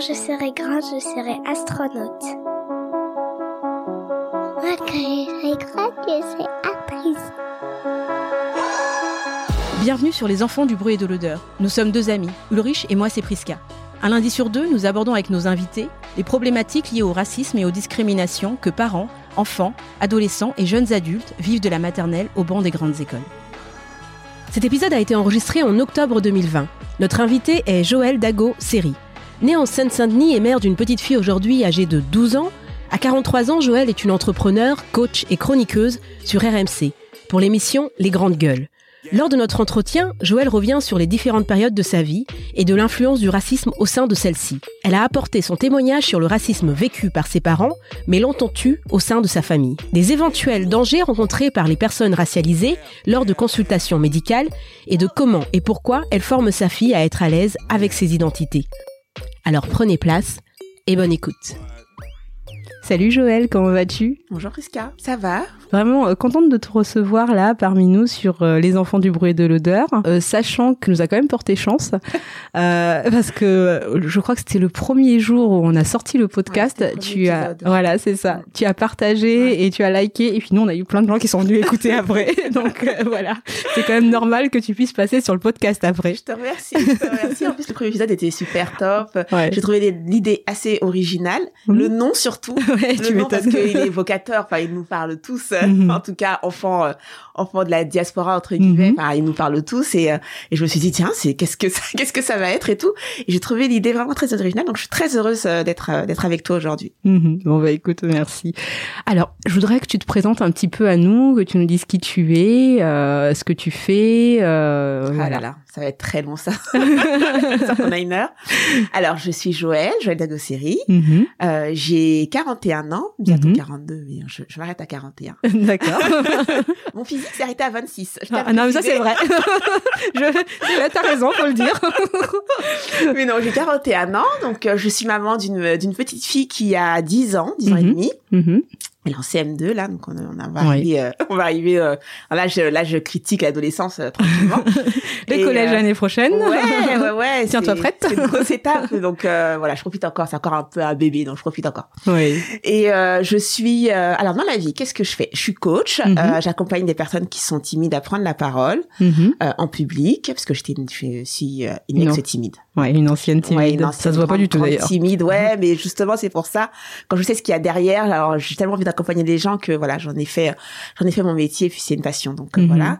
Quand je serai grande, je serai astronaute. Moi, quand je serai grande, je serai actrice. Bienvenue sur Les Enfants du bruit et de l'odeur. Nous sommes deux amis, Ulrich et moi c'est Priska. Un lundi sur deux, nous abordons avec nos invités les problématiques liées au racisme et aux discriminations que parents, enfants, adolescents et jeunes adultes vivent de la maternelle au banc des grandes écoles. Cet épisode a été enregistré en octobre 2020. Notre invité est Joël Dago Seri. Né en Seine-Saint-Denis et mère d'une petite fille aujourd'hui âgée de 12 ans, à 43 ans, Joël est une entrepreneure, coach et chroniqueuse sur RMC pour l'émission Les Grandes Gueules. Lors de notre entretien, Joël revient sur les différentes périodes de sa vie et de l'influence du racisme au sein de celle-ci. Elle a apporté son témoignage sur le racisme vécu par ses parents, mais l'entends-tu au sein de sa famille? Des éventuels dangers rencontrés par les personnes racialisées lors de consultations médicales et de comment et pourquoi elle forme sa fille à être à l'aise avec ses identités. Alors prenez place et bonne écoute. Salut Joël, comment vas-tu Bonjour Priska, ça va Vraiment euh, contente de te recevoir là parmi nous sur euh, les enfants du bruit et de l'odeur, euh, sachant que nous a quand même porté chance parce que je crois que c'était le premier jour où on a sorti le podcast. Ouais, c'était le tu as épisode. voilà, c'est ça. Ouais. Tu as partagé Ouais. et tu as liké et puis nous on a eu plein de gens qui sont venus écouter après. Donc voilà, c'est quand même normal que tu puisses passer sur le podcast après. Je te remercie, je te remercie. En plus, le premier épisode était super top. J'ai trouvé l'idée assez originale. Mhm. Le nom surtout. Ouais, Le tu nom parce qu'il est évocateur. Enfin, il nous parle tous. Mhm. En tout cas, enfants, euh, enfants de la diaspora entre guillemets. Mhm. Enfin, il nous parle tous. Et, euh, et je me suis dit tiens, c'est qu'est-ce que ça, qu'est-ce que ça va être et tout. Et j'ai trouvé l'idée vraiment très originale. Donc, je suis très heureuse euh, d'être euh, d'être avec toi aujourd'hui. Mhm. Bon bah écoute, merci. Alors, je voudrais que tu te présentes un petit peu à nous, que tu nous dises qui tu es, euh, ce que tu fais. Euh, Ah voilà. là là, ça va être très long ça. ça on a une heure. Alors, je suis Joël, Joël Dagosseri. Mhm. Euh, j'ai 41 ans, bientôt Mhm. 42, mais je, je m'arrête à 41. D'accord. Mon physique s'est arrêté à 26. Je tiens à Ah, non, mais ça c'est vrai. je, t'as raison, faut le dire. Mais non, j'ai 41 ans, donc euh, je suis maman d'une d'une petite fille qui a 10 ans, 10 ans et Mhm. demi. Mhm. Elle est en CM2 là, donc on, on va Oui. arriver, euh, on va arriver. Euh, là, je, là, je critique l'adolescence euh, tranquillement. Le collège euh, l'année prochaine. Ouais, ouais, ouais. Tiens-toi prête. C'est une grosse étape, donc euh, voilà, je profite encore. C'est encore un peu un bébé, donc je profite encore. Oui. Et euh, je suis euh, alors dans la vie, qu'est-ce que je fais? Je suis coach. Euh, J'accompagne des personnes qui sont timides à prendre la parole euh, en public, parce que j'étais je suis euh, une ex timide. Ouais, une ancienne timide. Ouais, une ça ancienne se voit pas du tout d'ailleurs. Timide, ouais, mais justement c'est pour ça. Quand je sais ce qu'il y a derrière, alors j'ai tellement envie d'accompagner les gens que voilà, j'en ai fait, j'en ai fait mon métier, puis c'est une passion, donc euh, Mhm. voilà.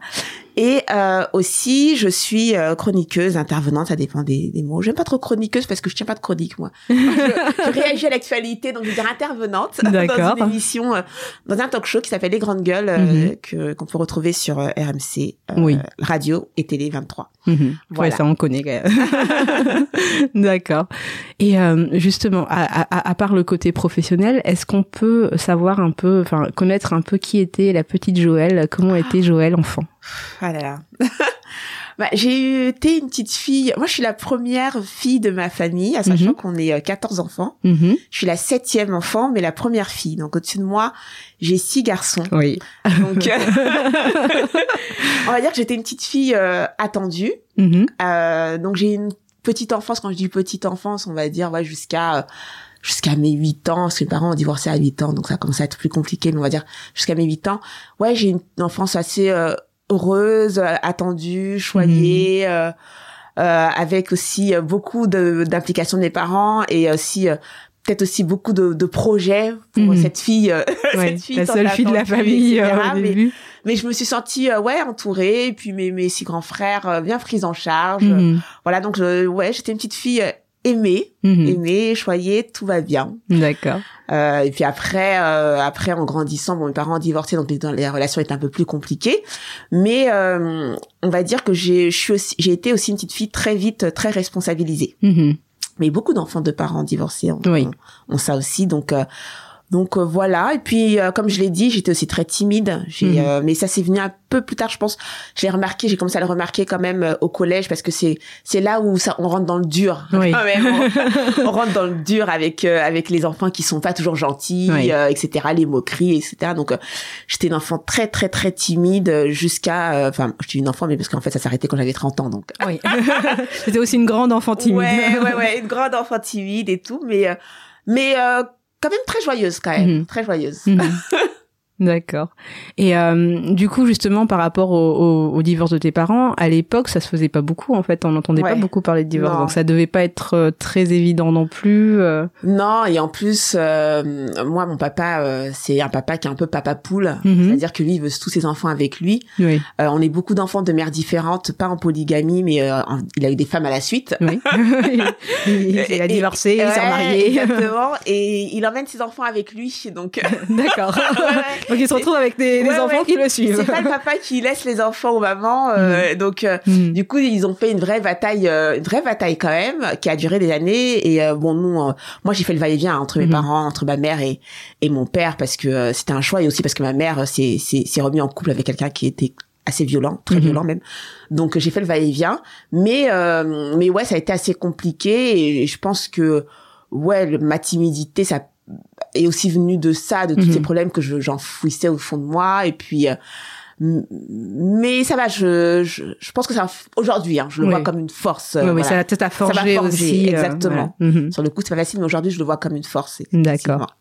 Et euh, aussi, je suis euh, chroniqueuse, intervenante, ça dépend des, des mots. J'aime pas trop chroniqueuse parce que je tiens pas de chronique moi. je, je réagis à l'actualité, donc je veux dire intervenante dans une émission, euh, dans un talk show qui s'appelle Les Grandes Gueules, euh, Mhm. que qu'on peut retrouver sur RMC, Oui. radio et télé 23. Mhm. Voilà. Ouais, ça on connaît quand même. D'accord. Et euh, justement, à, à, à part le côté professionnel, est-ce qu'on peut savoir un peu, enfin connaître un peu qui était la petite Joël, comment était Joël enfant? Ah là là. Bah, j'ai été une petite fille. Moi, je suis la première fille de ma famille, à sachant Mhm. qu'on est euh, 14 enfants. Mhm. Je suis la septième enfant, mais la première fille. Donc, au-dessus de moi, j'ai six garçons. Oui. Donc, euh, on va dire que j'étais une petite fille euh, attendue. Mhm. Euh, donc, j'ai une petite enfance. Quand je dis petite enfance, on va dire ouais, jusqu'à euh, jusqu'à mes 8 ans, parce que mes parents ont divorcé à 8 ans, donc ça commence à être plus compliqué, mais on va dire jusqu'à mes 8 ans. Ouais, j'ai une enfance assez euh, heureuse, euh, attendue, choyée, euh, euh, avec aussi euh, beaucoup de- d'implication de mes parents et aussi euh, peut-être aussi beaucoup de, de projets pour Mhm. cette fille, euh, Ouais, cette fille la seule fille de la famille etc. euh, au Mais- début. mais je me suis sentie euh, ouais entourée et puis mes mes six grands frères euh, bien pris en charge Mhm. voilà donc je- ouais j'étais une petite fille euh, aimé, Mhm. aimé, choyé, tout va bien. D'accord. Euh, et puis après, euh, après en grandissant, bon, mes parents ont divorcé, donc les, les relations étaient un peu plus compliquées. Mais euh, on va dire que j'ai, je suis aussi, j'ai été aussi une petite fille très vite, très responsabilisée. Mhm. Mais beaucoup d'enfants de parents divorcés ont, Oui. ont, ont ça aussi, donc. Donc euh, voilà et puis euh, comme je l'ai dit j'étais aussi très timide j'ai Mhm. euh, mais ça s'est venu un peu plus tard je pense je l'ai remarqué j'ai commencé à le remarquer quand même euh, au collège parce que c'est c'est là où ça on rentre dans le dur Oui. quand même on, on rentre dans le dur avec euh, avec les enfants qui sont pas toujours gentils Oui. euh, etc les moqueries etc donc euh, j'étais une enfant très très très timide jusqu'à enfin je suis une enfant mais parce qu'en fait ça s'arrêtait quand j'avais 30 ans donc Oui. C'était aussi une grande enfant timide. Ouais, ouais, ouais, une grande enfant timide et tout, mais euh, mais euh, quand même très joyeuse quand même, Mhm. très joyeuse. Mhm. D'accord. Et euh, du coup, justement, par rapport au, au, au divorce de tes parents, à l'époque, ça se faisait pas beaucoup. En fait, on n'entendait pas beaucoup parler de divorce, Non. donc ça devait pas être euh, très évident non plus. euh. Non, et en plus, euh, moi, mon papa, euh, c'est un papa qui est un peu papa poule, Mhm. c'est-à-dire que lui, il veut tous ses enfants avec lui. Oui. Euh, on est beaucoup d'enfants de mères différentes, pas en polygamie, mais en- il a eu des femmes à la suite. Oui. il, il a Et- divorcé, il s'est Ouais, remarié. Exactement, et il emmène ses enfants avec lui, donc. D'accord. ouais. Donc il se retrouve avec des, enfants ouais. qui le suivent. C'est pas le papa qui laisse les enfants aux mamans, euh, donc. euh, Mhm. Du coup, ils ont fait une vraie bataille, euh, une vraie bataille quand même, qui a duré des années. Et euh, bon, nous, euh, moi, j'ai fait le va-et-vient entre mes Mhm. parents, entre ma mère et et mon père, parce que euh, c'était un choix, et aussi parce que ma mère s'est s'est s'est remis en couple avec quelqu'un qui était assez violent, très Mhm. violent même. Donc j'ai fait le va-et-vient, mais euh, mais ouais, ça a été assez compliqué. Et je pense que ouais, le- ma timidité, ça est aussi venu de ça, de tous Mhm. ces problèmes que je- j'enfouissais au fond de moi. Et puis euh, mais ça va je je, je pense que ça aujourd'hui hein, je le Oui. vois comme une force euh, Oui, oui, voilà. ça peut-être à Ça forgé, aussi. euh, exactement. voilà. Mhm. sur le coup c'est pas facile mais aujourd'hui je le vois comme une force D'accord.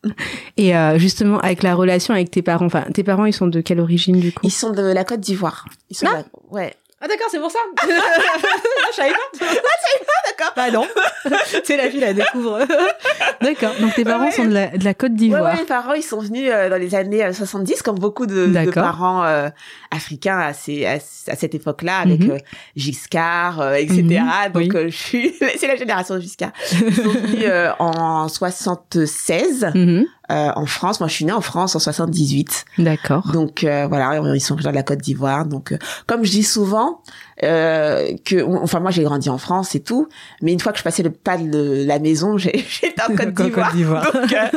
Et euh, justement, avec la relation avec tes parents, enfin, tes parents, ils sont de quelle origine du coup? Ils sont de la Côte d'Ivoire ils sont de la- ouais Ah d'accord, c'est pour ça. je savais pas. Ah, d'accord. Bah non. c'est la fille, la découvre. d'accord. Donc tes parents Ouais. sont de la, de la Côte d'Ivoire. ouais, mes parents, ils sont venus euh, dans les années euh, 70, comme beaucoup de, parents euh, africains à, ces, à, à cette époque-là, avec Mhm. euh, Giscard, euh, etc. Mhm, Donc, oui. euh, je suis, c'est la génération de Giscard. Ils sont venus euh, en 76 Mhm. Euh, en France. Moi, je suis née en France en 78. D'accord. Donc euh, voilà, ils sont originaires de la Côte d'Ivoire. Donc euh, comme je dis souvent euh, que enfin moi j'ai grandi en France et tout, mais une fois que je passais le pas de la maison, j'étais en Côte d'Ivoire. Donc euh,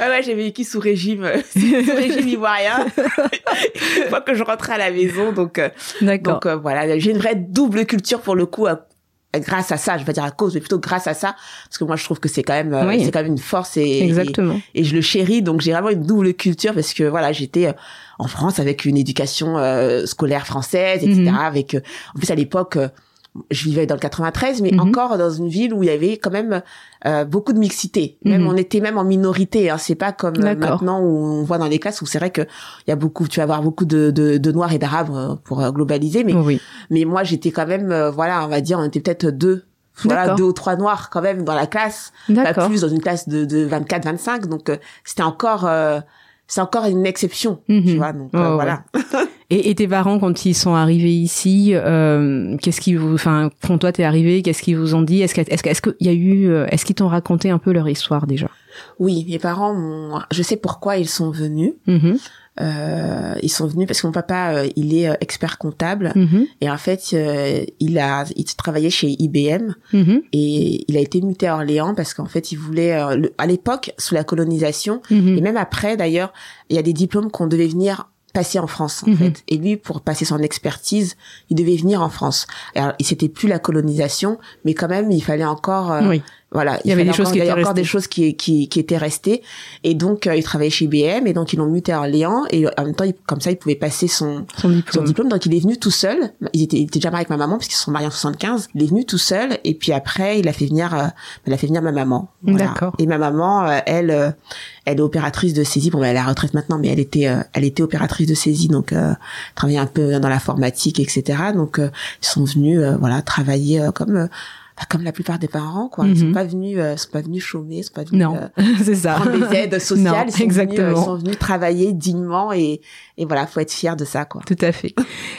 ouais, ouais, j'ai vécu sous régime euh, sous régime ivoirien. une fois que je rentrais à la maison, donc euh, D'accord. donc euh, voilà, j'ai une vraie double culture pour le coup. Grâce à ça, je vais pas dire à cause, mais plutôt grâce à ça, parce que moi je trouve que c'est quand même, euh, Oui. c'est quand même une force et, Exactement. et je le chéris donc j'ai vraiment une double culture parce que voilà j'étais euh, en France avec une éducation euh, scolaire française etc Mhm. avec en plus à l'époque je vivais dans le 93 mais Mhm. encore dans une ville où il y avait quand même euh, beaucoup de mixité même Mhm. on était même en minorité hein. c'est pas comme euh, maintenant où on voit dans les classes où c'est vrai que il y a beaucoup tu vas avoir beaucoup de de, de noirs et d'arabes euh, pour euh, globaliser mais Oui. mais moi j'étais quand même euh, voilà on va dire on était peut-être deux voilà deux ou trois noirs quand même dans la classe pas plus dans une classe de, de 24 25 donc euh, c'était encore euh, c'est encore une exception Mhm. tu vois donc euh, ouais. voilà Et, et tes parents, quand ils sont arrivés ici, euh, qu'est-ce qu'ils vous, enfin, quand toi t'es arrivé, qu'est-ce qu'ils vous ont dit? Est-ce qu'il y a eu, euh, est-ce qu'ils t'ont raconté un peu leur histoire déjà? Oui mes parents m'ont je sais pourquoi ils sont venus Mhm. Euh, ils sont venus parce que mon papa euh, il est euh, expert comptable Mhm. et en fait euh, il a il travaillait chez IBM Mhm. et il a été muté à Orléans parce qu'en fait il voulait le- à l'époque sous la colonisation Mhm. Et même après, d'ailleurs, il y a des diplômes qu'on devait venir passer en France, en fait. Et lui, pour passer son expertise, il devait venir en France. Alors, c'était plus la colonisation, mais quand même, il fallait encore, euh, Oui. Voilà, Il y avait des choses encore- qui il y avait encore des choses qui, qui, qui étaient restées. Et donc, euh, il travaillait chez IBM, et donc ils l'ont muté à Orléans, et en même temps, il- comme ça, il pouvait passer son, Son son diplôme. Donc il est venu tout seul. Il était, il était déjà marié avec ma maman parce qu'ils se sont mariés en 75. Il est venu tout seul et puis après il a fait venir, euh, il a fait venir ma maman. D'accord. Et ma maman, euh, elle, euh, elle est opératrice de saisie. Bon, ben, elle est à la retraite maintenant, mais elle était, euh, elle était opératrice de saisie, donc euh, travaillait un peu dans l'informatique, etc. Donc euh, ils sont venus, euh, voilà, travailler euh, comme euh, bah, comme la plupart des parents, quoi. Ils sont pas venus, euh, sont pas venus chômer, sont pas venus Non, euh, ça. prendre des aides sociales. Non, ils, sont exactement. Venus, euh, ils sont venus travailler dignement et, et voilà, faut être fier de ça, quoi. Tout à fait.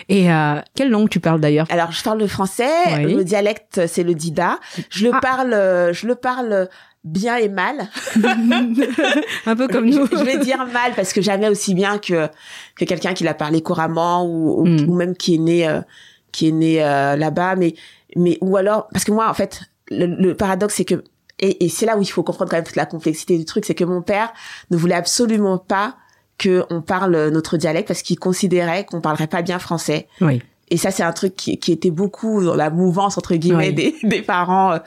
Et euh, quelle langue tu parles d'ailleurs? Alors, je parle le français. Oui. Le dialecte, c'est le dida. Je le Ah. parle, euh, je le parle bien et mal. Un peu comme nous. je, je vais dire mal parce que jamais aussi bien que que quelqu'un qui l'a parlé couramment ou, ou, Mm. ou même qui est né euh, qui est né euh, là-bas mais mais ou alors parce que moi en fait le, le paradoxe c'est que et, et c'est là où il faut comprendre quand même toute la complexité du truc c'est que mon père ne voulait absolument pas que on parle notre dialecte parce qu'il considérait qu'on parlerait pas bien français Oui. et ça, c'est un truc qui, qui était beaucoup dans la mouvance, entre guillemets, Oui. des, des parents euh,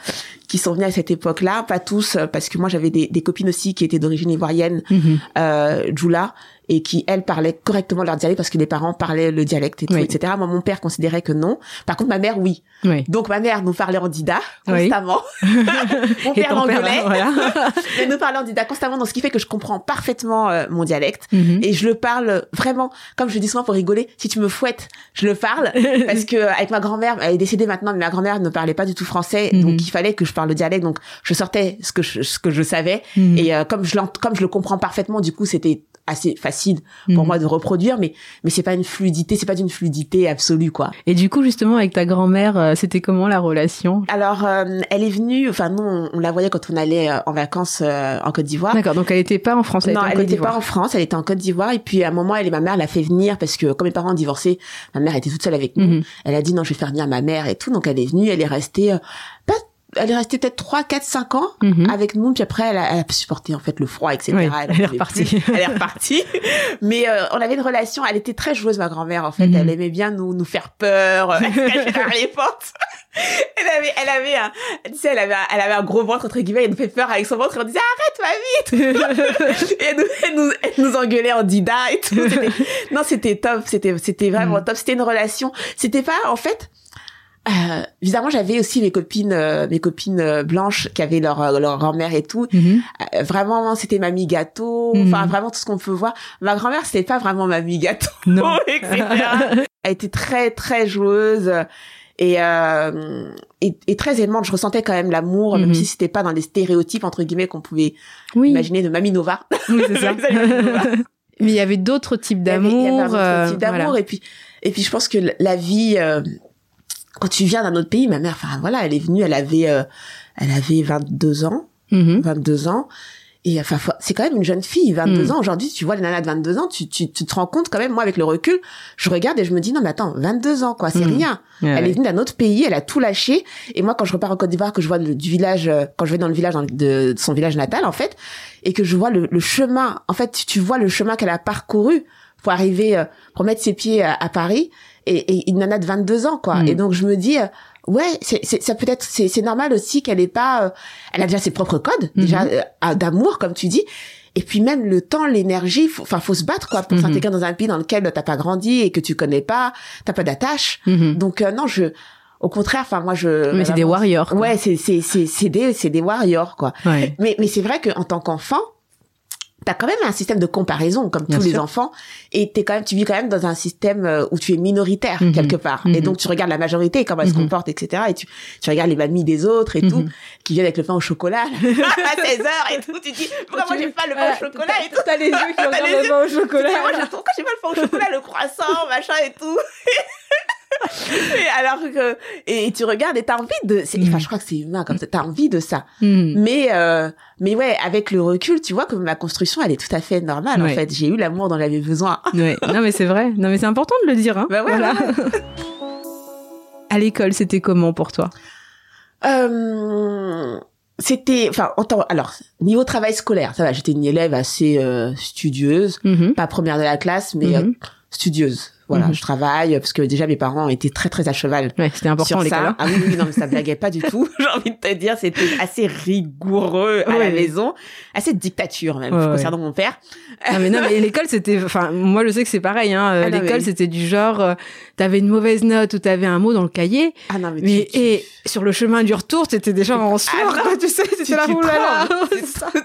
qui sont venus à cette époque-là. Pas tous, euh, parce que moi, j'avais des, des copines aussi qui étaient d'origine ivoirienne, Mhm. euh, Djoula, et qui, elles, parlaient correctement leur dialecte parce que les parents parlaient le dialecte et tout, Oui. etc. Moi, mon père considérait que non. Par contre, ma mère, oui. Oui. Donc, ma mère nous parlait en dida Oui. constamment. mon Et père l'engueulait. voilà. mais nous parlait en dida constamment, donc ce qui fait que je comprends parfaitement euh, mon dialecte. Mhm. Et je le parle vraiment, comme je dis souvent pour rigoler, si tu me fouettes, je le parle. parce que avec ma grand-mère, elle est décédée maintenant, mais ma grand-mère ne parlait pas du tout français, Mhm. donc il fallait que je parle le dialecte. Donc je sortais ce que je, ce que je savais. Mhm. Et euh, comme je comme je le comprends parfaitement, du coup c'était assez facile pour Mhm. moi de reproduire, mais mais c'est pas une fluidité, c'est pas d'une fluidité absolue quoi. Et du coup, justement, avec ta grand-mère, euh, c'était comment la relation? Alors euh, elle est venue, enfin nous on, la voyait quand on allait euh, en vacances euh, en Côte d'Ivoire. D'accord, donc elle était pas en France, elle non, était en elle Côte n'était pas en France, elle était en Côte d'Ivoire. Et puis à un moment, elle et ma mère l'a fait venir parce que comme mes parents ont divorcé, ma mère était toute seule avec nous. Mhm. Elle a dit non, je vais faire venir ma mère et tout. Donc elle est venue, elle est restée, euh, pas, elle est restée peut-être 3, 4, 5 ans Mhm. avec nous. Puis après, elle a, elle a supporté en fait le froid, etc. Oui, elle est repartie. Elle est repartie. Mais euh, on avait une relation. Elle était très joueuse, ma grand-mère. En fait, Mhm. elle aimait bien nous nous faire peur, elle se cachait derrière les portes. Elle avait, elle avait un, tu sais, elle avait, un, elle avait un gros ventre entre guillemets. Elle nous fait peur avec son ventre. Et on disait arrête, va vite. et elle nous, elle nous, elle nous engueulait en dida et tout. Non, c'était top. C'était, c'était vraiment Mm. top. C'était une relation. C'était pas, en fait, euh, évidemment, j'avais aussi mes copines, euh, mes copines euh, blanches qui avaient leur, euh, leur grand-mère et tout. Mhm. Euh, vraiment, c'était mamie gâteau. Mhm. Enfin, vraiment tout ce qu'on peut voir. Ma grand-mère, c'était pas vraiment mamie gâteau, Non. etc. Elle était très, très joueuse. Et, euh, et, et très aimante, je ressentais quand même l'amour, Mhm. même si c'était pas dans les stéréotypes entre guillemets qu'on pouvait Oui, imaginer de Mamie Nova. oui c'est ça. Mais il y avait d'autres types Il y avait- il y avait un d'amour. autre euh, type d'amour voilà. et puis et puis je pense que la vie euh, quand tu viens d'un autre pays ma mère enfin voilà elle est venue elle avait euh, elle avait 22 ans Mhm. 22 ans et enfin c'est quand même une jeune fille 22 Mm. ans aujourd'hui tu vois les nanas de 22 ans tu, tu tu te rends compte quand même moi avec le recul je regarde et je me dis non mais attends 22 ans quoi c'est Mm. rien elle ouais. est venue d'un autre pays, elle a tout lâché. Et moi, quand je repars en Côte d'Ivoire, que je vois le, du village, euh, quand je vais dans le village dans- de, de son village natal, en fait, et que je vois le, le chemin, en fait, tu vois le chemin qu'elle a parcouru pour arriver, euh, pour mettre ses pieds à, à Paris, et, et une nana de 22 ans, quoi. Mm. Et donc, je me dis, euh, ouais, c'est, c'est, ça peut être, c'est, c'est normal aussi qu'elle ait pas, euh, elle a déjà ses propres codes, Mhm. déjà, euh, d'amour, comme tu dis. Et puis même le temps, l'énergie, faut- enfin faut se battre quoi pour s'intégrer dans un pays dans lequel t'as pas grandi et que tu connais pas, t'as pas d'attache. Mhm. Donc euh, non, je au contraire, enfin moi je Mais c'est des warriors. quoi. Ouais, c'est c'est c'est c'est des c'est des warriors quoi. Ouais. Mais mais c'est vrai que en tant qu'enfant, t'as quand même un système de comparaison comme Bien tous les enfants et t'es quand même tu vis quand même dans un système euh, où tu es minoritaire Mhm. quelque part Mhm. et donc tu regardes la majorité comment elle se Mhm. comporte etc et tu tu regardes les mamies des autres et tout Mhm. qui viennent avec le pain au chocolat à 16 heures et tout tu dis pourquoi moi j'ai pas le pain au chocolat et tout T'as les yeux qui regardent le pain au chocolat. pourquoi j'ai pas le pain au chocolat, le croissant, machin et tout. et alors que, et tu regardes et t'as envie de, c'est- enfin, Mm. je crois que c'est humain comme ça, t'as envie de ça. Mhm. Mais, euh, mais ouais, avec le recul, tu vois que ma construction, elle est tout à fait normale, Ouais. en fait. J'ai eu l'amour dont j'avais besoin. Ouais. Non mais c'est vrai. Non mais c'est important de le dire. Hein. Bah ouais, Voilà. à l'école, c'était comment pour toi? Euh, c'était, enfin, en temps- alors, niveau travail scolaire, ça va, j'étais une élève assez euh, studieuse, Mhm. pas première de la classe, mais euh, Mhm. studieuse. Voilà, Mhm. je travaille parce que déjà mes parents étaient très très à cheval Ouais, c'était important sur l'école. ça. Ah oui, oui, non, mais ça blaguait pas du tout. J'ai envie de te dire, c'était assez rigoureux à la Ouais. maison, assez dictature même Ouais, concernant mon père. Non mais non mais l'école c'était enfin moi je sais que c'est pareil hein Ah, l'école mais- c'était du genre euh, t'avais une mauvaise note ou t'avais un mot dans le cahier. Ah non, mais, Mais, tu, tu- et sur le chemin du retour, t'étais déjà en sueur, non, quoi, tu sais, tu, t'étais là,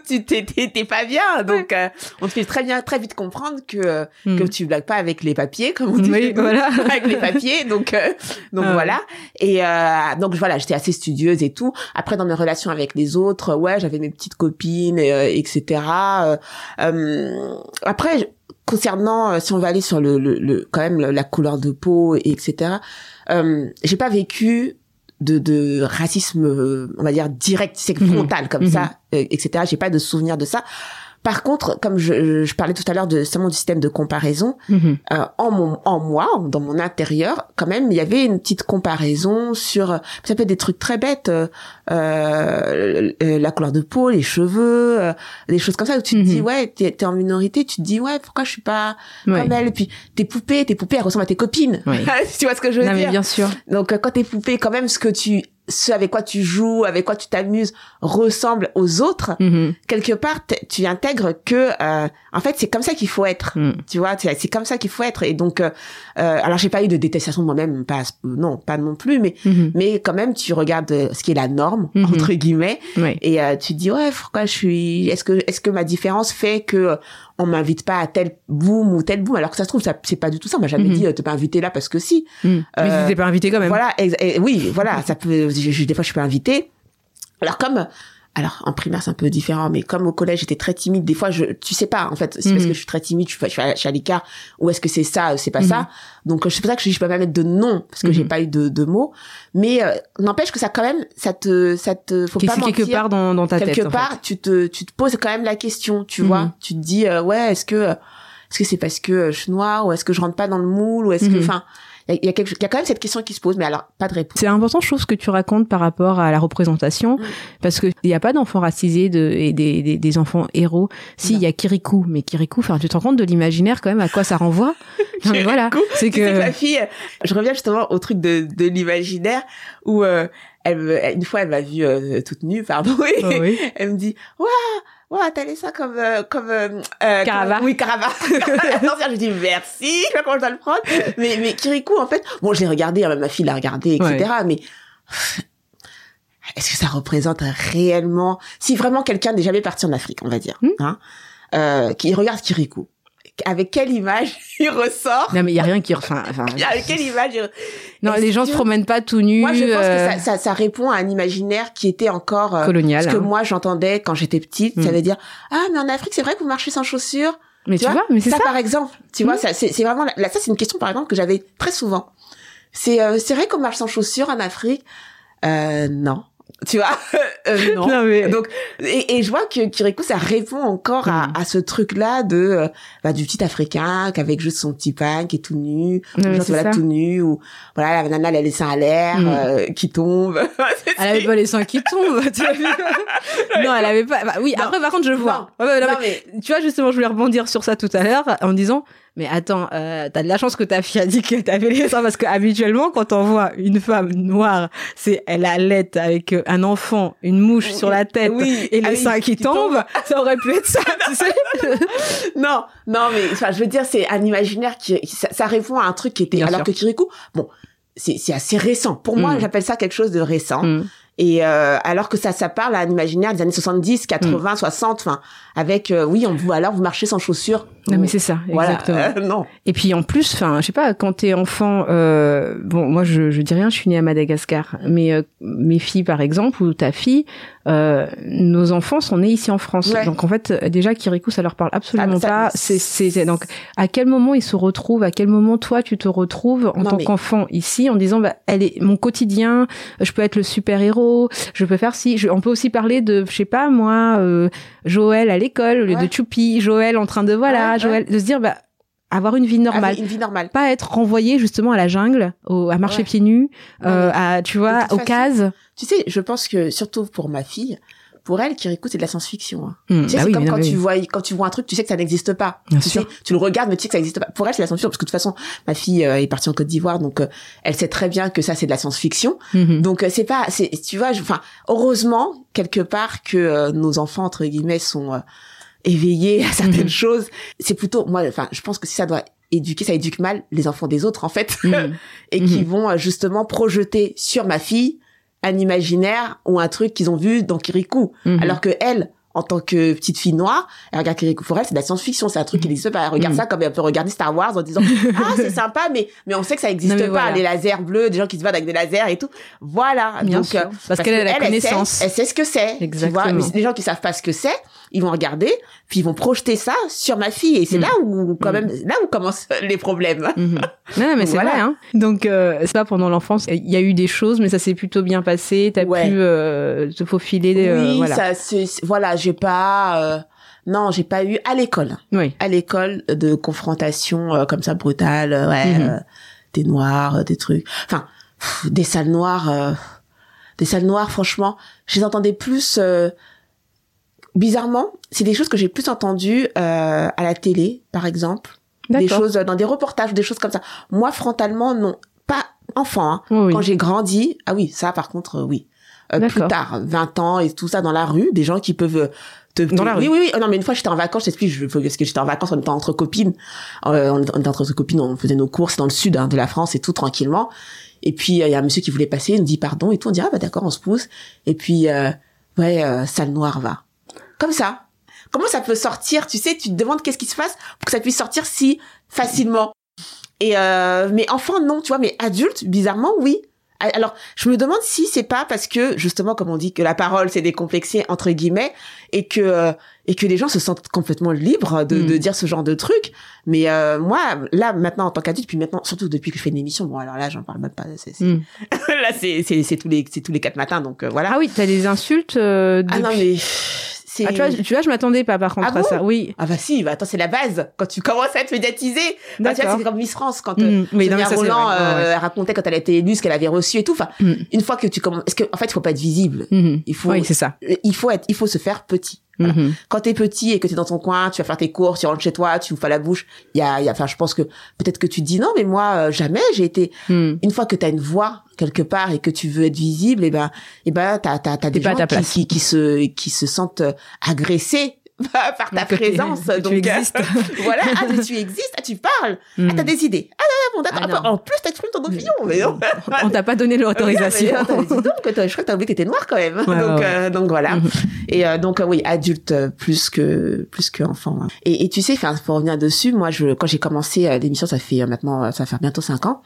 tu t'es pas bien donc euh, on te fait très bien très vite comprendre que euh, Hmm. que tu blagues pas avec les papiers comme Oui, voilà. avec les papiers donc euh, donc Ah voilà et euh, donc voilà j'étais assez studieuse et tout après dans mes relations avec les autres ouais j'avais mes petites copines euh, etc euh, euh, après concernant si on va aller sur le, le, le quand même la couleur de peau et etc euh, j'ai pas vécu de, de racisme on va dire direct c'est Mhm. frontal comme Mhm. ça euh, etc j'ai pas de souvenir de ça par contre, comme je, je parlais tout à l'heure de seulement du système de comparaison, Mhm. euh, en mon en moi dans mon intérieur quand même il y avait une petite comparaison sur ça peut être des trucs très bêtes euh, euh, euh, la couleur de peau les cheveux euh, des choses comme ça où tu te Mhm. dis ouais t'es es en minorité tu te dis ouais pourquoi je suis pas Ouais. comme elle? Et puis tes poupées tes poupées elles ressemblent à tes copines Oui. tu vois ce que je veux Non, mais dire? bien sûr. donc euh, quand tes poupées quand même ce que tu ce avec quoi tu joues avec quoi tu t'amuses ressemble aux autres Mhm. quelque part tu intègres que euh, en fait c'est comme ça qu'il faut être Mhm. tu vois c'est c'est comme ça qu'il faut être et donc euh, euh, alors j'ai pas eu de détestation de moi-même pas ce- non pas non plus mais Mhm. mais quand même tu regardes euh, ce qui est la norme entre guillemets et euh, tu te dis ouais pourquoi je suis est-ce que est-ce que ma différence fait que euh, on m'invite pas à tel boom ou tel boom alors que ça se trouve ça c'est pas du tout ça on m'a jamais Mhm. dit euh, t'es pas invité là parce que si Mhm. Mais Euh, t'étais pas invité quand même. voilà, et oui, voilà, ça peut. je- je- des fois, je suis pas invitée. Alors comme, alors en primaire c'est un peu différent, mais comme au collège j'étais très timide, des fois je, tu sais pas en fait, c'est parce Mhm. que je suis très timide, je suis, je suis à, l'écart, ou est-ce que c'est ça, ou c'est pas Mhm. ça. Donc euh, c'est pour ça que je, je peux pas mettre de nom parce que j'ai Mhm. pas eu de, de mots, mais euh, n'empêche que ça quand même, ça te, ça te, faut pas c'est quelque mentir part dans, dans ta quelque tête. en part, fait. tu te, tu te poses quand même la question, tu Mhm. vois. Tu te dis, euh, ouais, est-ce que, est-ce que c'est parce que euh, je suis noire ou est-ce que je rentre pas dans le moule ou est-ce que, Mhm. enfin, il y a, quelque, il y a quand même cette question qui se pose, mais alors pas de réponse. C'est important, je trouve, ce que tu racontes par rapport à la représentation, Mm. parce que il n'y a pas d'enfants racisés de, et des, des, des enfants héros. Si, il y a Kirikou, mais Kirikou, enfin, tu te rends compte de l'imaginaire quand même, à quoi ça renvoie? Non, mais voilà, c'est que que... ma fille, je reviens justement au truc de, de l'imaginaire où euh, elle, une fois elle m'a vue euh, toute nue, pardon, et Oh oui. elle me dit, waouh, waouh, t'as laissé ça comme euh, comme euh, euh, Carava. comme- oui, Carava. Je dis merci, je sais pas comment je dois le prendre. Mais mais Kirikou en fait, bon, je l'ai regardé, hein, ma fille l'a regardé, etc. Mais est-ce que ça représente réellement si vraiment quelqu'un n'est jamais parti en Afrique, on va dire, Hmm. hein, euh, qui regarde Kirikou, avec quelle image il ressort Non, mais il y a rien qui... Enfin, enfin, Avec quelle image il- non, les gens se promènent pas tout nus. Moi, je pense euh, que ça, ça, ça répond à un imaginaire qui était encore euh, colonial. ce que hein. moi j'entendais quand j'étais petite. Hmm. Ça veut dire ah mais en Afrique c'est vrai que vous marchez sans chaussures. Mais tu, vois, mais c'est ça, ça. par exemple, tu vois, Mhm. ça c'est c'est vraiment là ça c'est une question par exemple que j'avais très souvent. C'est euh, c'est vrai qu'on marche sans chaussures en Afrique? Euh, non. Tu vois euh, non. Non, mais- Donc et, et je vois que Kirikou ça répond encore à, Mhm. à ce truc là de euh, bah, du petit africain qu'avec juste son petit pain qui est tout nu, Non, genre, voilà tout nu ou voilà la nana elle a les seins à l'air Mhm. euh, qui tombe. Elle avait pas les seins qui tombent. tu vois. non, elle avait pas. bah oui, Non. après, par contre, je vois. Non. Ouais, Non, mais tu vois, justement, je voulais rebondir sur ça tout à l'heure en disant, mais attends, euh, t'as de la chance que ta fille a dit que t'avais les seins parce que habituellement, quand on voit une femme noire, c'est elle allait avec euh, un enfant, une mouche sur la tête Oui. et les Ah oui, seins qui, qui tombent, ça aurait pu être ça, tu sais. non, non, mais enfin, je veux dire, c'est un imaginaire qui, ça, ça répond à un truc qui était. Bien alors sûr. que Kirikou, bon, c'est c'est assez récent. Pour moi, Mm. j'appelle ça quelque chose de récent. Mm. Et euh, alors que ça, ça parle à un imaginaire des années 70, 80, 60, enfin, avec euh, oui, on vous alors vous marchez sans chaussures. Non, mais c'est ça, voilà. exactement. Euh, non. Et puis en plus, enfin, je sais pas, quand t'es enfant, euh, bon, moi je, je dis rien, je suis née à Madagascar, mais euh, mes filles par exemple ou ta fille, euh, nos enfants sont nés ici en France. Ouais. Donc en fait, déjà Kirikou, ça leur parle absolument Ah, ça- pas. C'est, c'est, donc à quel moment ils se retrouvent, à quel moment toi tu te retrouves en Non, tant mais- qu'enfant ici en disant, bah, elle est mon quotidien, je peux être le super héros, je peux faire si, je- on peut aussi parler de, je sais pas moi, euh, Joël à au lieu Ouais. de Choupi, Joël en train de voilà, Ouais, Joël, de se dire bah avoir une vie normale une vie normale. pas être renvoyé justement à la jungle, au, à marcher pieds nus, euh, à tu vois, aux façon- cases. Tu sais, je pense que surtout pour ma fille, pour elle, Kirikou, c'est de la science-fiction. hein. Hmm, Tu sais, bah c'est oui, comme non, quand tu oui. vois quand tu vois un truc, tu sais que ça n'existe pas. Bien tu sûr. sais, tu le regardes, mais tu sais que ça n'existe pas. Pour elle, c'est de la science-fiction parce que de toute façon, ma fille euh, est partie en Côte d'Ivoire, donc euh, elle sait très bien que ça c'est de la science-fiction. Mhm. Donc euh, c'est pas, c'est tu vois, je- enfin heureusement quelque part que nos enfants entre guillemets sont éveillés à certaines Mhm. choses. C'est plutôt moi, enfin je pense que si ça doit éduquer, ça éduque mal les enfants des autres en fait, Mhm. et qui vont euh, justement projeter sur ma fille un imaginaire ou un truc qu'ils ont vu dans Kirikou, Mhm. alors que elle, en tant que petite fille noire, elle regarde Kirikou for elle, c'est de la science-fiction, c'est un truc qui n'existe pas. Elle regarde Mhm. ça comme elle peut regarder Star Wars en disant ah c'est sympa, mais mais on sait que ça n'existe pas, voilà. les lasers bleus, des gens qui se battent avec des lasers et tout. Voilà. Bien Donc sûr. euh, Parce qu'elle a la elle, connaissance. sait, elle sait ce que c'est. Tu vois, Exactement. mais les gens qui savent pas ce que c'est, ils vont regarder, puis ils vont projeter ça sur ma fille, et c'est Mhm. là où quand même là où commencent les problèmes. Mhm. Non, non, mais c'est Voilà. vrai. Hein. Donc, euh, c'est pas pendant l'enfance. Il y a eu des choses, mais ça s'est plutôt bien passé. T'as Ouais. pu euh, te faufiler. euh, oui, voilà. ça, c'est, voilà, j'ai pas, euh, non, j'ai pas eu à l'école, Oui. à l'école de confrontation euh, comme ça brutale, euh, ouais, Mhm. euh, des noirs, euh, des trucs, enfin, pff, des salles noires, euh, des salles noires, franchement, je les entendais plus. Bizarrement, c'est des choses que j'ai plus entendues euh, à la télé, par exemple, des choses euh, dans des reportages, des choses comme ça. Moi, frontalement, non, pas enfant. Hein. Oui, oui. Quand j'ai grandi, ah oui, ça par contre, euh, oui. Euh, plus tard, 20 ans et tout ça dans la rue, des gens qui peuvent euh, te, Dans la oui, rue. oui, oui. Oh, non, mais une fois j'étais en vacances, je t'explique, je, parce que j'étais en vacances, on était entre copines, euh, on était entre copines, on faisait nos courses dans le sud hein, de la France et tout tranquillement. Et puis il y a un monsieur qui voulait passer, il nous dit pardon et tout, on dit ah bah d'accord, on se pousse. Et puis euh, ouais, salle noire va. Comme ça. Comment ça peut sortir Tu sais, tu te demandes qu'est-ce qui se passe pour que ça puisse sortir si facilement. Et euh, mais enfant non, tu vois, mais adulte bizarrement oui. Alors, je me demande si c'est pas parce que justement, comme on dit que la parole c'est décomplexé entre guillemets, et que et que les gens se sentent complètement libres de, de dire ce genre de trucs. Mais euh, moi, là maintenant en tant qu'adulte, puis maintenant surtout depuis que je fais une émission, bon alors là j'en parle même pas. c'est c'est- Mm. là c'est c'est c'est tous les c'est tous les quatre matins, donc euh, voilà. Ah oui, t'as des insultes. euh, Ah non depuis- mais Ah, tu vois, tu vois, je m'attendais pas par contre Ah à bon ça. Oui. Ah bah si, bah attends, c'est la base. Quand tu commences à être médiatisé, bah, tu vois, c'est comme Miss France quand euh, Mhm. Oui, non, ça, Roland euh, ouais. racontait quand elle a été élue ce qu'elle avait reçu et tout. Enfin, Mhm. une fois que tu commences, parce que en fait, il faut pas être visible. Mhm. Il faut, Oui, c'est ça. il faut être, il faut se faire petit. Voilà. Mhm. Quand t'es petit et que t'es dans ton coin, tu vas faire tes courses, tu rentres chez toi, tu ouvres la bouche. Il y a, y a, enfin, je pense que peut-être que tu te dis non, mais moi euh, jamais. J'ai été Mhm. une fois que t'as une voix quelque part et que tu veux être visible, et ben, et ben, t'as, t'as, t'as des gens ta qui, qui, qui se, qui se sentent agressés par ta Que présence. que tu donc, euh, existes. voilà, ah, tu existes, ah, tu parles, ah, Mhm. t'as des idées. Ah, non, bon, d'accord. Ah, en plus, t'exprimes ton opinion. Mais non. On t'a pas donné l'autorisation. Ah, dis donc, je crois que t'as oublié que t'étais noire quand même. Ouais, donc, ouais, euh, donc voilà. Mhm. Et euh, donc euh, oui, adulte euh, plus que plus que enfant. hein. Et, et tu sais, pour revenir dessus, moi, je quand j'ai commencé l'émission, ça fait maintenant, ça va faire bientôt cinq ans.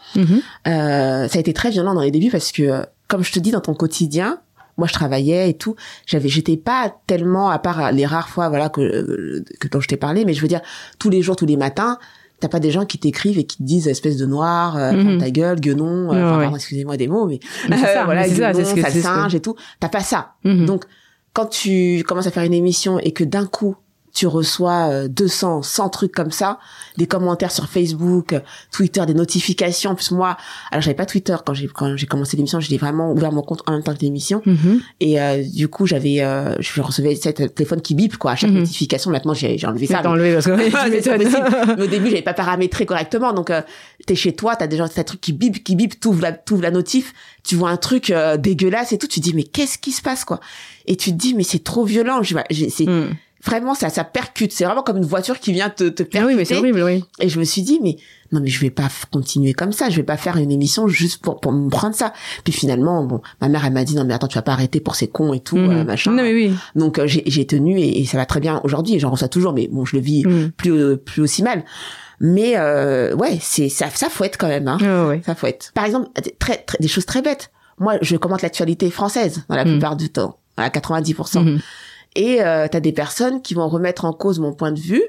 Euh, ça a été très violent dans les débuts parce que, comme je te dis, dans ton quotidien, moi je travaillais et tout, j'avais, j'étais pas tellement, à part les rares fois, voilà, que, euh, que dont je t'ai parlé, mais je veux dire, tous les jours, tous les matins, t'as pas des gens qui t'écrivent et qui te disent espèce de noir, euh, ferme ta gueule, guenon, euh, ouais. excusez-moi des mots, mais, ça, voilà, mais c'est ça, guenon, c'est ce que- singe et tout, t'as pas ça. Mhm. Donc, quand tu commences à faire une émission et que d'un coup, tu reçois euh, 200, 100 trucs comme ça, des commentaires sur Facebook, euh, Twitter, des notifications. En plus, moi, alors j'avais pas Twitter quand j'ai quand j'ai commencé l'émission, j'ai vraiment ouvert mon compte en même temps que l'émission. Mhm. Et euh, du coup, j'avais, euh, je recevais cette téléphone qui bip quoi à chaque Mhm. notification. Maintenant, j'ai j'ai enlevé ça. mais- enlevé parce que possible. Mais au début, j'avais pas paramétré correctement. Donc, euh, t'es chez toi, t'as déjà un truc qui bip, qui bip, t'ouvres la, t'ouvres la notif, tu vois un truc euh, dégueulasse et tout, tu te dis mais qu'est-ce qui se passe quoi? Et tu te dis mais c'est trop violent. Je- c'est Mhm. Vraiment ça, ça percute. C'est vraiment comme une voiture qui vient te, te Ah percuter. oui, mais c'est horrible, oui. Et je me suis dit mais non mais je vais pas continuer comme ça. Je vais pas faire une émission juste pour pour me prendre ça. Puis finalement, bon, ma mère elle m'a dit non mais attends tu vas pas arrêter pour ces cons et tout Mhm. euh, machin. Non, mais oui. Donc euh, j'ai j'ai tenu et, et ça va très bien aujourd'hui. Et j'en reçois toujours, mais bon je le vis Mhm. plus euh, plus aussi mal. Mais euh, ouais, c'est ça ça fouette quand même hein. Ouais, ouais. Ça fouette. Par exemple, très, très des choses très bêtes. Moi, je commente l'actualité française dans la Mm. plupart du temps, à 90%. Et euh, t'as des personnes qui vont remettre en cause mon point de vue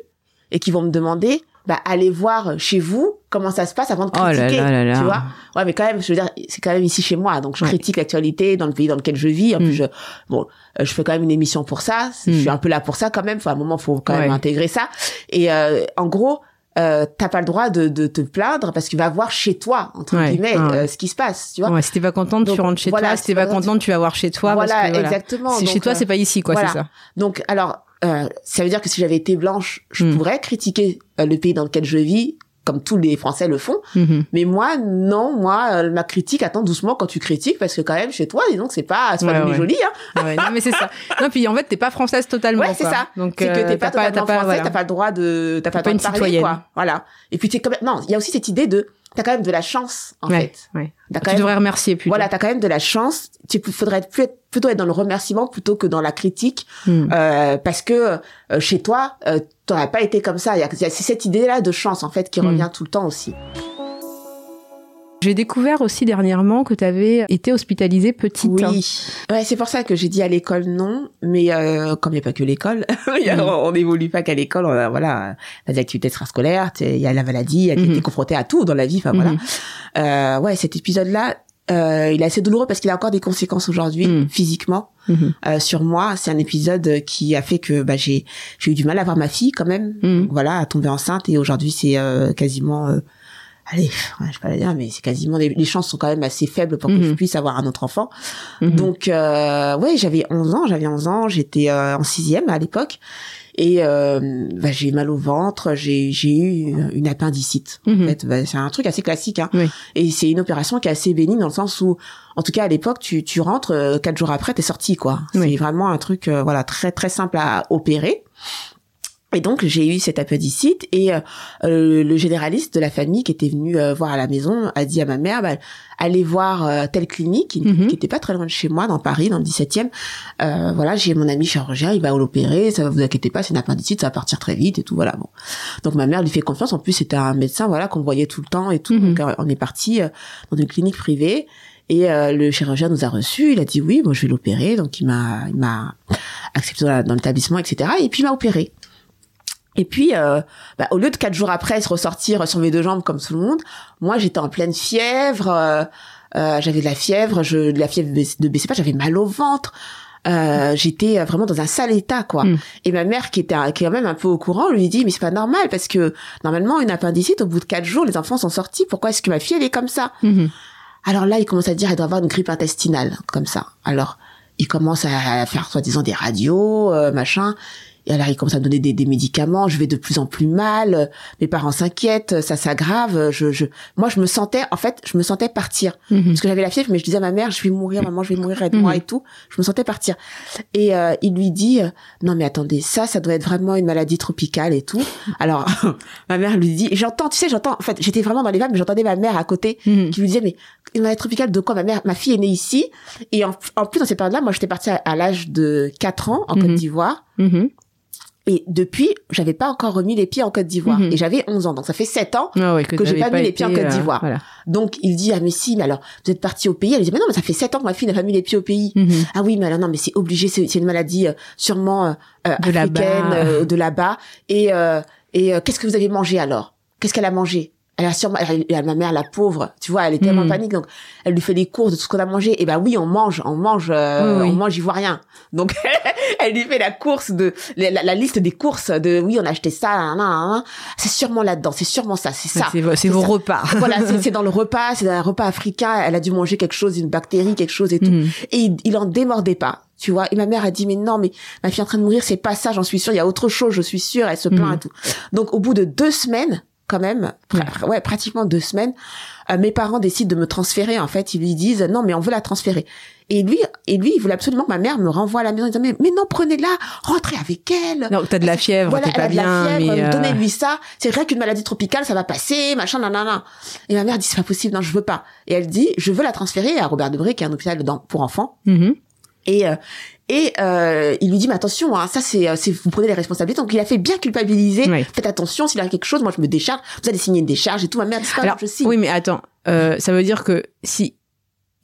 et qui vont me demander bah allez voir chez vous comment ça se passe avant de Oh là critiquer, là là là. tu vois. Ouais, mais quand même, je veux dire, c'est quand même ici chez moi, donc je Ouais. critique l'actualité dans le pays dans lequel je vis. En Mm. plus, je, bon, euh, je fais quand même une émission pour ça. Je Mm. suis un peu là pour ça quand même. Enfin, à un moment, faut quand même intégrer ça. Et euh, en gros, euh, t'as pas le droit de, de te plaindre parce que tu vas voir chez toi entre Ouais. guillemets ouais. euh, ce qui se passe, tu vois. Ouais, si t'es pas contente, Donc, tu rentres chez voilà, toi. si t'es pas contente, tu vas voir chez toi. voilà, parce que, voilà. exactement. C'est chez toi, euh, c'est pas ici, quoi, voilà. c'est ça. Donc, alors, euh, ça veut dire que si j'avais été blanche, je Mm. pourrais critiquer euh, le pays dans lequel je vis comme tous les Français le font. Mhm. Mais moi, non, moi, euh, ma critique attend doucement quand tu critiques, parce que quand même, chez toi, disons que c'est pas, c'est pas Ouais, joli, ouais. joli, hein. Ouais, non, mais c'est ça. Non, puis en fait, t'es pas française totalement. Ouais, c'est ça. Donc, c'est que euh, t'es pas totalement t'as français, voilà. t'as pas le droit de, t'as pas le pas droit une de parler, citoyenne. quoi. Voilà. Et puis t'es quand même, non, il y a aussi cette idée de, t'as quand même de la chance, en fait. ouais. T'as quand Tu même- devrais remercier plutôt. Voilà, t'as quand même de la chance. Tu faudrait être plus être- plutôt être dans le remerciement plutôt que dans la critique, Hmm. euh, parce que euh, chez toi, euh, t'aurais pas été comme ça. Il y a, il y a- c'est cette idée-là de chance en fait qui Mm. revient tout le temps aussi. J'ai découvert aussi dernièrement que tu avais été hospitalisée petite. Oui. Ouais, c'est pour ça que j'ai dit à l'école non, mais euh, comme il n'y a pas que l'école, il y a- Mm. on n'évolue pas qu'à l'école. on a- Voilà, des activités extrascolaires, il y a la maladie, a Mhm. t'es confronté à tout dans la vie. Enfin voilà. Mhm. Euh, ouais, cet épisode-là, euh, il est assez douloureux parce qu'il a encore des conséquences aujourd'hui Mm. physiquement. Mhm. euh, sur moi. C'est un épisode qui a fait que bah, j'ai j'ai eu du mal à voir ma fille quand même. Donc, voilà, à tomber enceinte et aujourd'hui c'est euh, quasiment euh, allez, je vais pas la dire mais c'est quasiment les, les chances sont quand même assez faibles pour que je puisse avoir un autre enfant. Mhm. Donc euh, ouais, j'avais 11 ans, j'avais 11 ans, j'étais euh, en sixième à l'époque. Et euh, bah, j'ai mal au ventre, j'ai eu une appendicite. Mhm. En fait, bah, c'est un truc assez classique. Hein. Oui. Et c'est une opération qui est assez bénigne dans le sens où, en tout cas à l'époque, tu, tu rentres euh, quatre jours après, t'es sorti quoi. Oui. C'est vraiment un truc euh, voilà très très simple à opérer. Et donc j'ai eu cette appendicite et euh, euh, le généraliste de la famille qui était venu euh, voir à la maison a dit à ma mère bah, allez voir euh, telle clinique une Mhm. qui était pas très loin de chez moi dans Paris dans le 17e. Euh, voilà j'ai mon ami chirurgien il va l'opérer ça va vous inquiétez pas c'est une appendicite ça va partir très vite et tout voilà bon. Donc ma mère lui fait confiance en plus c'était un médecin voilà qu'on voyait tout le temps et tout Mhm. donc euh, on est parti euh, dans une clinique privée et euh, le chirurgien nous a reçus il a dit oui moi je vais l'opérer donc il m'a il m'a accepté dans l'établissement etc et puis il m'a opéré et puis, euh, bah, au lieu de quatre jours après se ressortir sur mes deux jambes comme tout le monde, moi j'étais en pleine fièvre, euh, euh, j'avais de la fièvre, je, de la fièvre de baissait pas, j'avais mal au ventre, euh, j'étais euh, vraiment dans un sale état quoi. Mm. Et ma mère qui était qui est quand même un peu au courant lui dit mais c'est pas normal parce que normalement une appendicite au bout de quatre jours les enfants sont sortis, pourquoi est-ce que ma fille elle est comme ça? Mhm. alors là, il commence à dire elle doit avoir une grippe intestinale, comme ça. Alors, il commence à faire soi-disant des radios, euh, machin. Et alors, il commence à me donner des, des médicaments. Je vais de plus en plus mal. euh, Mes parents s'inquiètent. Ça s'aggrave. Je, je, moi, je me sentais, en fait, je me sentais partir. Mhm. Parce que j'avais la fièvre, mais je disais à ma mère, je vais mourir, maman, je vais mourir, aide-moi Mhm. et tout. Je me sentais partir. Et euh, il lui dit, euh, non mais attendez, ça, ça doit être vraiment une maladie tropicale et tout. Alors, ma mère lui dit, j'entends, tu sais, j'entends, en fait, j'étais vraiment dans les vagues, mais j'entendais ma mère à côté Mhm. qui lui disait, mais une maladie tropicale de quoi? Ma mère, ma fille est née ici. Et en, en plus, dans cette période-là, moi, j'étais partie à, à l'âge de 4 ans en. Côte d'Ivoire. Et depuis, j'avais pas encore remis les pieds en Côte d'Ivoire. Mhm. Et j'avais 11 ans. Donc ça fait 7 ans Ah ouais, que j'ai pas mis les pieds en Côte euh, d'Ivoire. voilà. Donc il dit ah mais si mais alors vous êtes parti au pays elle dit mais non mais ça fait sept ans que ma fille n'a pas mis les pieds au pays Mhm. ah oui mais alors non mais c'est obligé c'est une maladie euh, sûrement euh, De africaine euh, de là-bas et euh, et euh, qu'est-ce que vous avez mangé alors? Qu'est-ce qu'elle a mangé? Elle a sûrement elle, elle- ma mère la pauvre tu vois elle est tellement en panique donc elle lui fait des courses de tout ce qu'on a mangé et ben oui on mange on mange euh, Oui, oui. on mange ivoirien donc elle lui fait la course de la, la- la liste des courses de oui on a acheté ça c'est sûrement là-dedans c'est sûrement ça c'est ça C'est vos, ça. repas. voilà, c'est dans le repas, c'est dans un repas africain. Elle a dû manger quelque chose, une bactérie, quelque chose et tout. Mhm. Et il, il en démordait pas, tu vois. Et ma mère a dit mais non, mais ma fille est en train de mourir, c'est pas ça, j'en suis sûre. Il y a autre chose, je suis sûre. Elle se plaint Mhm. et tout. Donc au bout de deux semaines, quand même, ouais, pratiquement deux semaines, euh, mes parents décident de me transférer. En fait, ils lui disent non, mais on veut la transférer. Et lui, et lui, il voulait absolument que ma mère me renvoie à la maison. Il disait mais, mais non, prenez-la, rentrez avec elle. Non, t'as de la fièvre, Voilà, t'es pas a de la bien, fièvre, euh, donnez-lui ça. C'est vrai qu'une maladie tropicale, ça va passer, machin, nanana. Et ma mère dit, c'est pas possible, non, je veux pas. Et elle dit, je veux la transférer à Robert Debré, qui est un hôpital pour enfants. mhm. Et, euh, et euh, il lui dit, mais attention, hein, ça c'est, euh, c'est vous prenez les responsabilités. Donc il a fait bien culpabiliser. Oui. Faites attention, s'il a quelque chose, moi je me décharge. Vous allez signer une décharge et tout. Ma mère dit, c'est pas Alors, je signe. oui, mais attends, euh, ça veut dire que si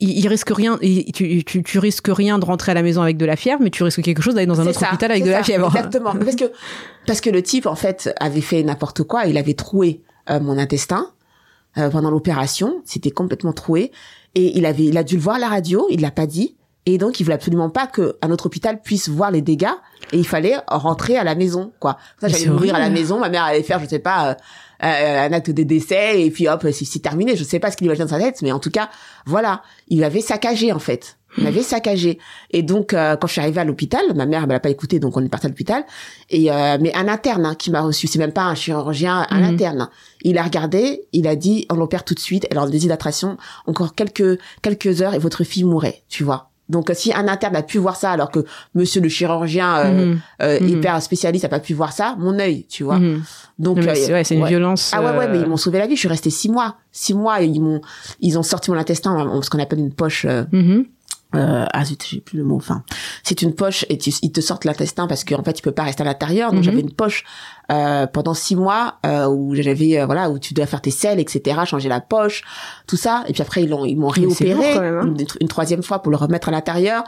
il, il risque rien, il- tu, tu, tu risques rien de rentrer à la maison avec de la fièvre, mais tu risques quelque chose d'aller dans un autre ça, hôpital avec de la fièvre. Exactement. parce que parce que le type en fait avait fait n'importe quoi. Il avait troué euh, mon intestin euh, pendant l'opération. C'était complètement troué et il avait il a dû le voir à la radio. Il l'a pas dit. Et donc, il voulait absolument pas que un autre hôpital puisse voir les dégâts. Et il fallait rentrer à la maison, quoi. Ça, j'allais mourir à la maison. Ma mère allait faire, je sais pas, euh, euh, un acte de décès. Et puis, hop, c'est terminé. Je sais pas ce qu'il imaginait dans sa tête. Mais en tout cas, voilà. Il avait saccagé, en fait. On avait saccagé. Et donc, euh, quand je suis arrivée à l'hôpital, ma mère, elle m'a pas écouté, donc on est parti à l'hôpital. Et euh, mais un interne hein, qui m'a reçu, c'est même pas un chirurgien, un Mhm. interne. Il a regardé, il a dit, on l'opère tout de suite. Elle a en déshydratation, encore quelques quelques heures et votre fille mourrait, tu vois. Donc, euh, si un interne a pu voir ça, alors que Monsieur le chirurgien euh, Mhm. euh, Mhm. hyper spécialiste a pas pu voir ça, mon œil, tu vois. Mhm. Donc, euh, c'est ouais, une ouais. violence. Ah ouais, ouais, mais euh, ils m'ont sauvé la vie. Je suis restée six mois. Six mois, et ils m'ont, ils ont sorti mon intestin, euh, ce qu'on appelle une poche, euh, mhm. ah zut, j'ai plus le mot. Enfin, c'est une poche et tu- ils te sortent l'intestin parce qu'en fait, tu peux pas rester à l'intérieur. Donc Mhm. j'avais une poche euh, pendant six mois euh, où j'avais, euh, voilà, où tu dois faire tes selles, etc., changer la poche, tout ça. Et puis après, ils l'ont, ils m'ont lourd, réopéré même, hein. une, une troisième fois pour le remettre à l'intérieur.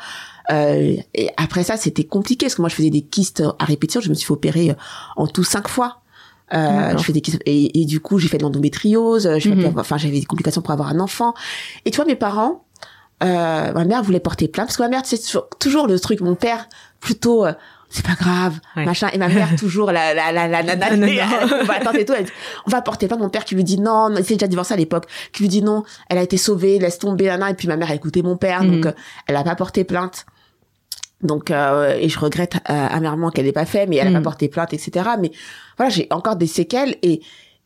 Euh, et après ça, c'était compliqué parce que moi, je faisais des kystes à répétition. Je me suis fait opérer euh, en tout cinq fois. Euh, je fais des kystes et, et du coup j'ai fait de l'endométriose Mhm. enfin j'avais des complications pour avoir un enfant et tu vois mes parents euh, ma mère voulait porter plainte parce que ma mère c'est toujours, toujours le truc mon père plutôt euh, c'est pas grave Ouais. machin et ma mère toujours la la la la nana et tout elle dit, on va porter plainte mon père qui lui dit non non, il s'est déjà divorcé à l'époque qui lui dit non elle a été sauvée laisse tomber nana et puis ma mère a écouté mon père Mhm. donc euh, elle a pas porté plainte donc euh, et je regrette euh, amèrement qu'elle n'ait pas fait mais elle a Mhm. pas porté plainte etc mais voilà j'ai encore des séquelles et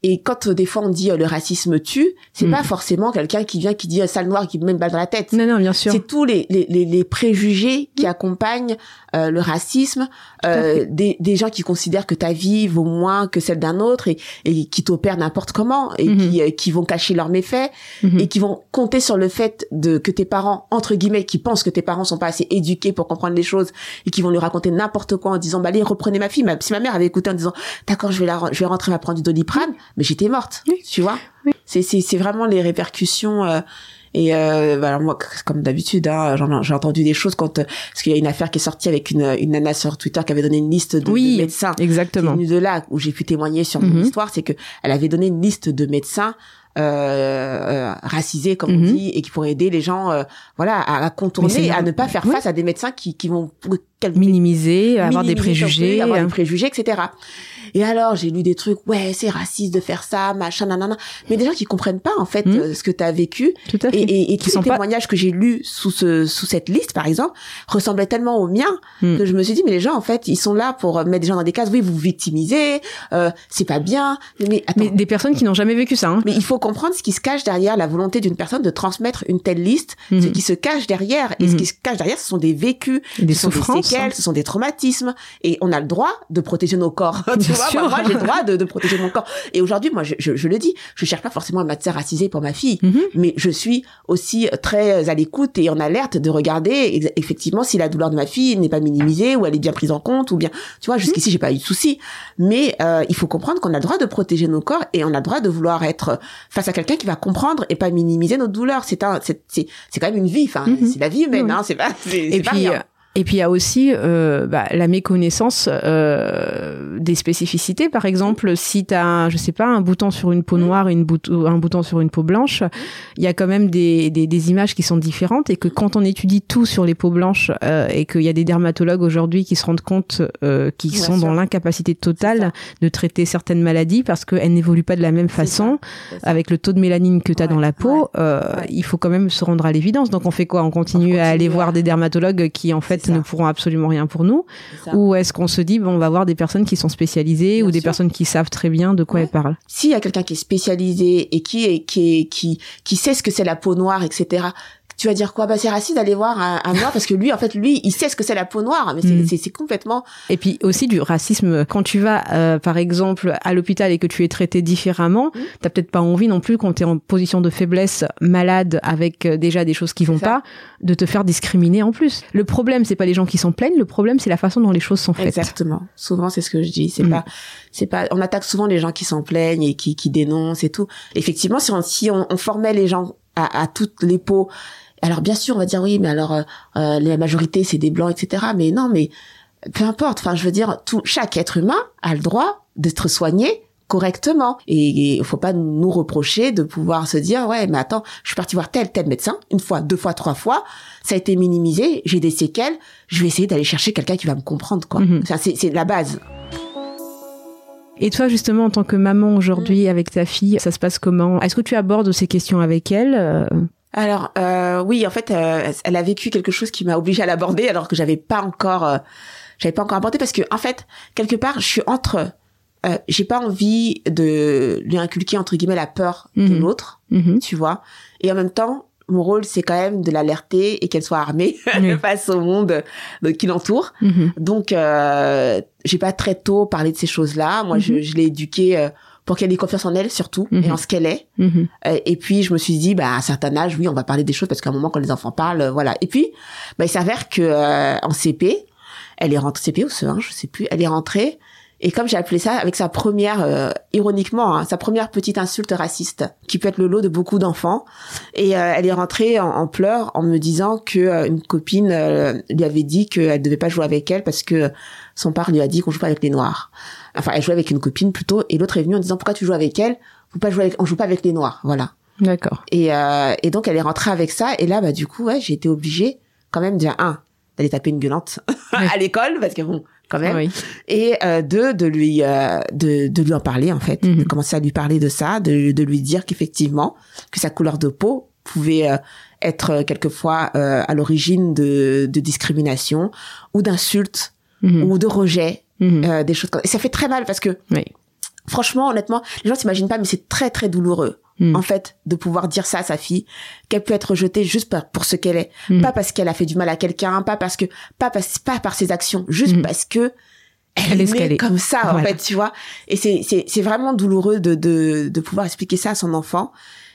et quand euh, des fois on dit euh, le racisme tue c'est Mhm. pas forcément quelqu'un qui vient qui dit euh, sale noir qui me met une balle dans la tête Non, non, bien sûr. c'est tous les, les, les, les préjugés qui accompagnent euh, le racisme, euh, des, des gens qui considèrent que ta vie vaut moins que celle d'un autre et, et qui t'opèrent n'importe comment et Mhm. qui, euh, qui vont cacher leurs méfaits Mhm. et qui vont compter sur le fait de que tes parents, entre guillemets, qui pensent que tes parents sont pas assez éduqués pour comprendre les choses et qui vont lui raconter n'importe quoi en disant bah allez reprenez ma fille. Ma- Si ma mère avait écouté en disant d'accord je vais la, je vais rentrer elle va prendre du doliprane, mais j'étais morte, Oui. tu vois. Oui. C'est c'est c'est vraiment les répercussions. euh, et euh, bah, alors moi, comme d'habitude, hein, j'ai entendu des choses quand euh, parce qu'il y a une affaire qui est sortie avec une, une nana sur Twitter qui avait donné une liste de, Oui, de médecins. Exactement. Venu de là où j'ai pu témoigner sur mon Mhm. histoire, c'est que elle avait donné une liste de médecins euh, euh, racisés comme Mhm. on dit et qui pourraient aider les gens euh, voilà à, contourner à ne pas faire Oui. face à des médecins qui qui vont quel- Minimiser, avoir des minimiser, préjugés. avoir des préjugés, etc. Et alors, j'ai lu des trucs, ouais, c'est raciste de faire ça, machin, nanana. Mais des gens qui comprennent pas, en fait, Mhm. euh, ce que tu as vécu. Tout à fait. Et, et, et Qui tous sont les pas- témoignages que j'ai lus sous ce, sous cette liste, par exemple, ressemblaient tellement aux miens Mhm. que je me suis dit, mais les gens, en fait, ils sont là pour mettre des gens dans des cases. Oui, vous victimisez, euh, c'est pas bien. Mais attends. Mais des personnes qui n'ont jamais vécu ça. Hein. Mais il faut comprendre ce qui se cache derrière la volonté d'une personne de transmettre une telle liste, ce Mhm. qui se cache derrière. Et ce qui se cache derrière, ce sont des vécus, des ce sont des souffrances. séquelles, hein. ce sont des traumatismes. Et on a le droit de protéger nos corps. tu vois, sûr. moi, moi, j'ai le droit de, de protéger mon corps. Et aujourd'hui, moi, je, je, je le dis, je cherche pas forcément à mettre racisée pour ma fille, Mhm. mais je suis aussi très à l'écoute et en alerte de regarder effectivement si la douleur de ma fille n'est pas minimisée ou elle est bien prise en compte ou bien, tu vois, jusqu'ici, j'ai pas eu de soucis. Mais euh, il faut comprendre qu'on a le droit de protéger nos corps et on a le droit de vouloir être face à quelqu'un qui va comprendre et pas minimiser nos douleurs. C'est un, c'est, c'est, c'est quand même une vie. Enfin, Mhm. c'est la vie humaine, Oui. hein. C'est pas, c'est, Et pas puis, rien. Et puis il y a aussi euh, bah, la méconnaissance euh, des spécificités. Par exemple, si tu as, je sais pas, un bouton sur une peau noire et une bout- un bouton sur une peau blanche, il y a quand même des, des, des images qui sont différentes et que quand on étudie tout sur les peaux blanches euh, et qu'il y a des dermatologues aujourd'hui qui se rendent compte euh, qu'ils Bien sont sûr. dans l'incapacité totale de traiter certaines maladies parce qu'elles n'évoluent pas de la même façon ça. avec le taux de mélanine que tu as Ouais, dans la peau, ouais, euh, ouais. il faut quand même se rendre à l'évidence. Donc on fait quoi? On continue On à aller voir des dermatologues qui en fait Ne pourront absolument rien pour nous. Ou est-ce qu'on se dit bon, on va voir des personnes qui sont spécialisées Bien ou des sûr. personnes qui savent très bien de quoi Ouais. elles parlent? S'il y a quelqu'un qui est spécialisé et qui est qui est qui qui sait ce que c'est la peau noire, etc. Tu vas dire quoi? Bah c'est raciste d'aller voir un, un noir parce que lui, en fait, lui, il sait ce que c'est la peau noire, mais c'est Mm. c'est- c'est complètement Et puis aussi du racisme. Quand tu vas, euh, par exemple, à l'hôpital et que tu es traité différemment, Mm. t'as peut-être pas envie non plus, quand tu es en position de faiblesse, malade, avec euh, déjà des choses qui vont pas, de te faire discriminer en plus. Le problème, c'est pas les gens qui s'en plaignent, le problème, c'est la façon dont les choses sont faites. exactement. Souvent, c'est ce que je dis. C'est Mm. pas, c'est pas. On attaque souvent les gens qui s'en plaignent et qui qui dénoncent et tout. Effectivement, si on si on, on formait les gens à, à toutes les peaux. Alors bien sûr, on va dire oui, mais alors euh, euh, la majorité c'est des blancs, etc. Mais non, mais peu importe. Enfin, je veux dire, tout chaque être humain a le droit d'être soigné correctement et il faut pas nous reprocher de pouvoir se dire ouais mais attends je suis parti voir tel tel médecin une fois deux fois trois fois ça a été minimisé j'ai des séquelles je vais essayer d'aller chercher quelqu'un qui va me comprendre quoi Mhm. Ça, c'est la base Et toi, justement, en tant que maman aujourd'hui avec ta fille, ça se passe comment? Est-ce que tu abordes ces questions avec elle Euh, Alors euh, oui, en fait, euh, elle a vécu quelque chose qui m'a obligée à l'aborder alors que j'avais pas encore, euh, j'avais pas encore abordé parce que en fait, quelque part, je suis entre, euh, j'ai pas envie de lui inculquer entre guillemets la peur de Mhm. l'autre, Mhm. tu vois, et en même temps, mon rôle c'est quand même de l'alerter et qu'elle soit armée face au monde euh, qui l'entoure. Mhm. Donc, euh, j'ai pas très tôt parlé de ces choses-là. Moi, je, je l'ai éduquée euh, pour qu'elle ait confiance en elle surtout Mhm. et en ce qu'elle est. Mhm. Euh, et puis je me suis dit, bah à un certain âge, oui, on va parler des choses parce qu'à un moment quand les enfants parlent, euh, voilà. Et puis, bah il s'avère que euh, en CP, elle est rentrée CP ou CE1, je sais plus, elle est rentrée. Et comme j'ai appelé ça, avec sa première, euh, ironiquement, hein, sa première petite insulte raciste, qui peut être le lot de beaucoup d'enfants. Et euh, elle est rentrée en, en pleurs en me disant que une copine lui avait dit qu'elle devait pas jouer avec elle parce que son père lui a dit qu'on joue pas avec les noirs. Enfin, elle jouait avec une copine plutôt, et l'autre est venue en disant pourquoi tu joues avec elle? Faut pas jouer avec, on joue pas avec les noirs, voilà. D'accord. Et, euh, et donc elle est rentrée avec ça, et là bah du coup ouais j'ai été obligée quand même de un d'aller taper une gueulante à l'école parce que bon quand même Oui. et euh, deux de lui euh, de, de lui en parler en fait Mhm. de commencer à lui parler de ça de, de lui dire qu'effectivement que sa couleur de peau pouvait euh, être euh, quelquefois euh, à l'origine de, de discrimination ou d'insultes Mhm. ou de rejet Mhm. euh, des choses comme et ça fait très mal parce que Oui. franchement honnêtement les gens s'imaginent pas mais c'est très très douloureux Mhm. en fait de pouvoir dire ça à sa fille qu'elle peut être rejetée juste par, pour ce qu'elle est Mhm. pas parce qu'elle a fait du mal à quelqu'un pas parce que pas parce pas par ses actions juste parce que elle, est comme ça en fait tu vois et c'est c'est c'est vraiment douloureux de de de pouvoir expliquer ça à son enfant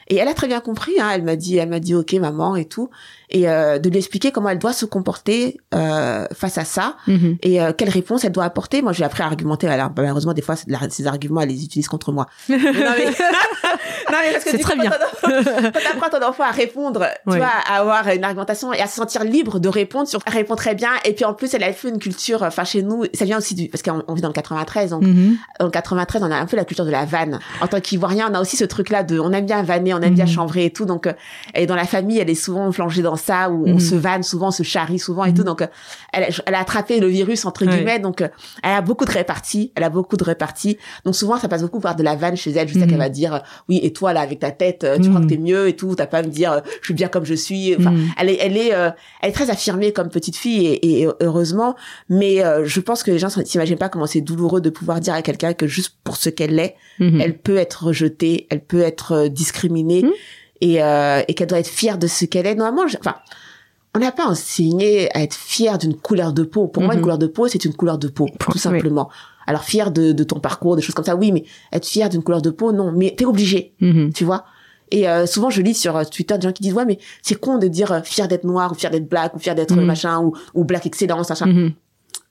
et elle a très bien compris hein, elle m'a dit elle m'a dit OK maman et tout et euh, de lui expliquer comment elle doit se comporter euh, face à ça Mhm. et euh, quelle réponse elle doit apporter. Moi, j'ai appris à argumenter. Alors, bah, malheureusement, des fois, ces arguments, elle les utilise contre moi. Mais non, mais, non, mais parce que C'est très coup, bien. Quand t'apprends ton enfant à répondre, tu Ouais. vois, à avoir une argumentation et à se sentir libre de répondre sur, elle répond très bien. Et puis, en plus, elle a fait une culture, enfin, chez nous, ça vient aussi du, parce qu'on on vit dans le 93, donc, Mhm. le 93, on a un peu la culture de la vanne. En tant qu'Ivoirien, on a aussi ce truc-là de, on aime bien vanner, on aime bien Mhm. chambrer et tout. Donc, euh, et dans la famille, elle est souvent plongée dans ça, où on Mhm. se vanne souvent, on se charrie souvent et Mhm. tout. Donc, euh, elle, a- elle a attrapé le virus, entre Ouais. guillemets. Donc, euh, elle a beaucoup de réparties. Elle a beaucoup de réparties. Donc, souvent, ça passe beaucoup par de la vanne chez elle. Je sais Mhm. qu'elle va dire, oui, et toi, là, avec ta tête, tu crois Mhm. que t'es mieux et tout. T'as pas à me dire, je suis bien comme je suis. Enfin, Mhm. elle est, elle est, euh, elle est très affirmée comme petite fille et, et heureusement. Mais euh, je pense que les gens s'imaginent pas comment c'est douloureux de pouvoir dire à quelqu'un que juste pour ce qu'elle est, Mhm. elle peut être rejetée, elle peut être euh, discriminée Mhm. et, euh, et qu'elle doit être fière de ce qu'elle est. Normalement, je- enfin, on n'a pas enseigné à être fière d'une couleur de peau. Pour moi, une Mhm. couleur de peau, c'est une couleur de peau, tout simplement. Alors, fière de, de ton parcours, des choses comme ça, oui, mais être fière d'une couleur de peau, non. Mais t'es obligé, tu vois. Et euh, souvent, je lis sur Twitter des gens qui disent, ouais, mais c'est con de dire euh, fier d'être noir, ou fier d'être black, ou fier d'être machin, ou, ou black excellence, machin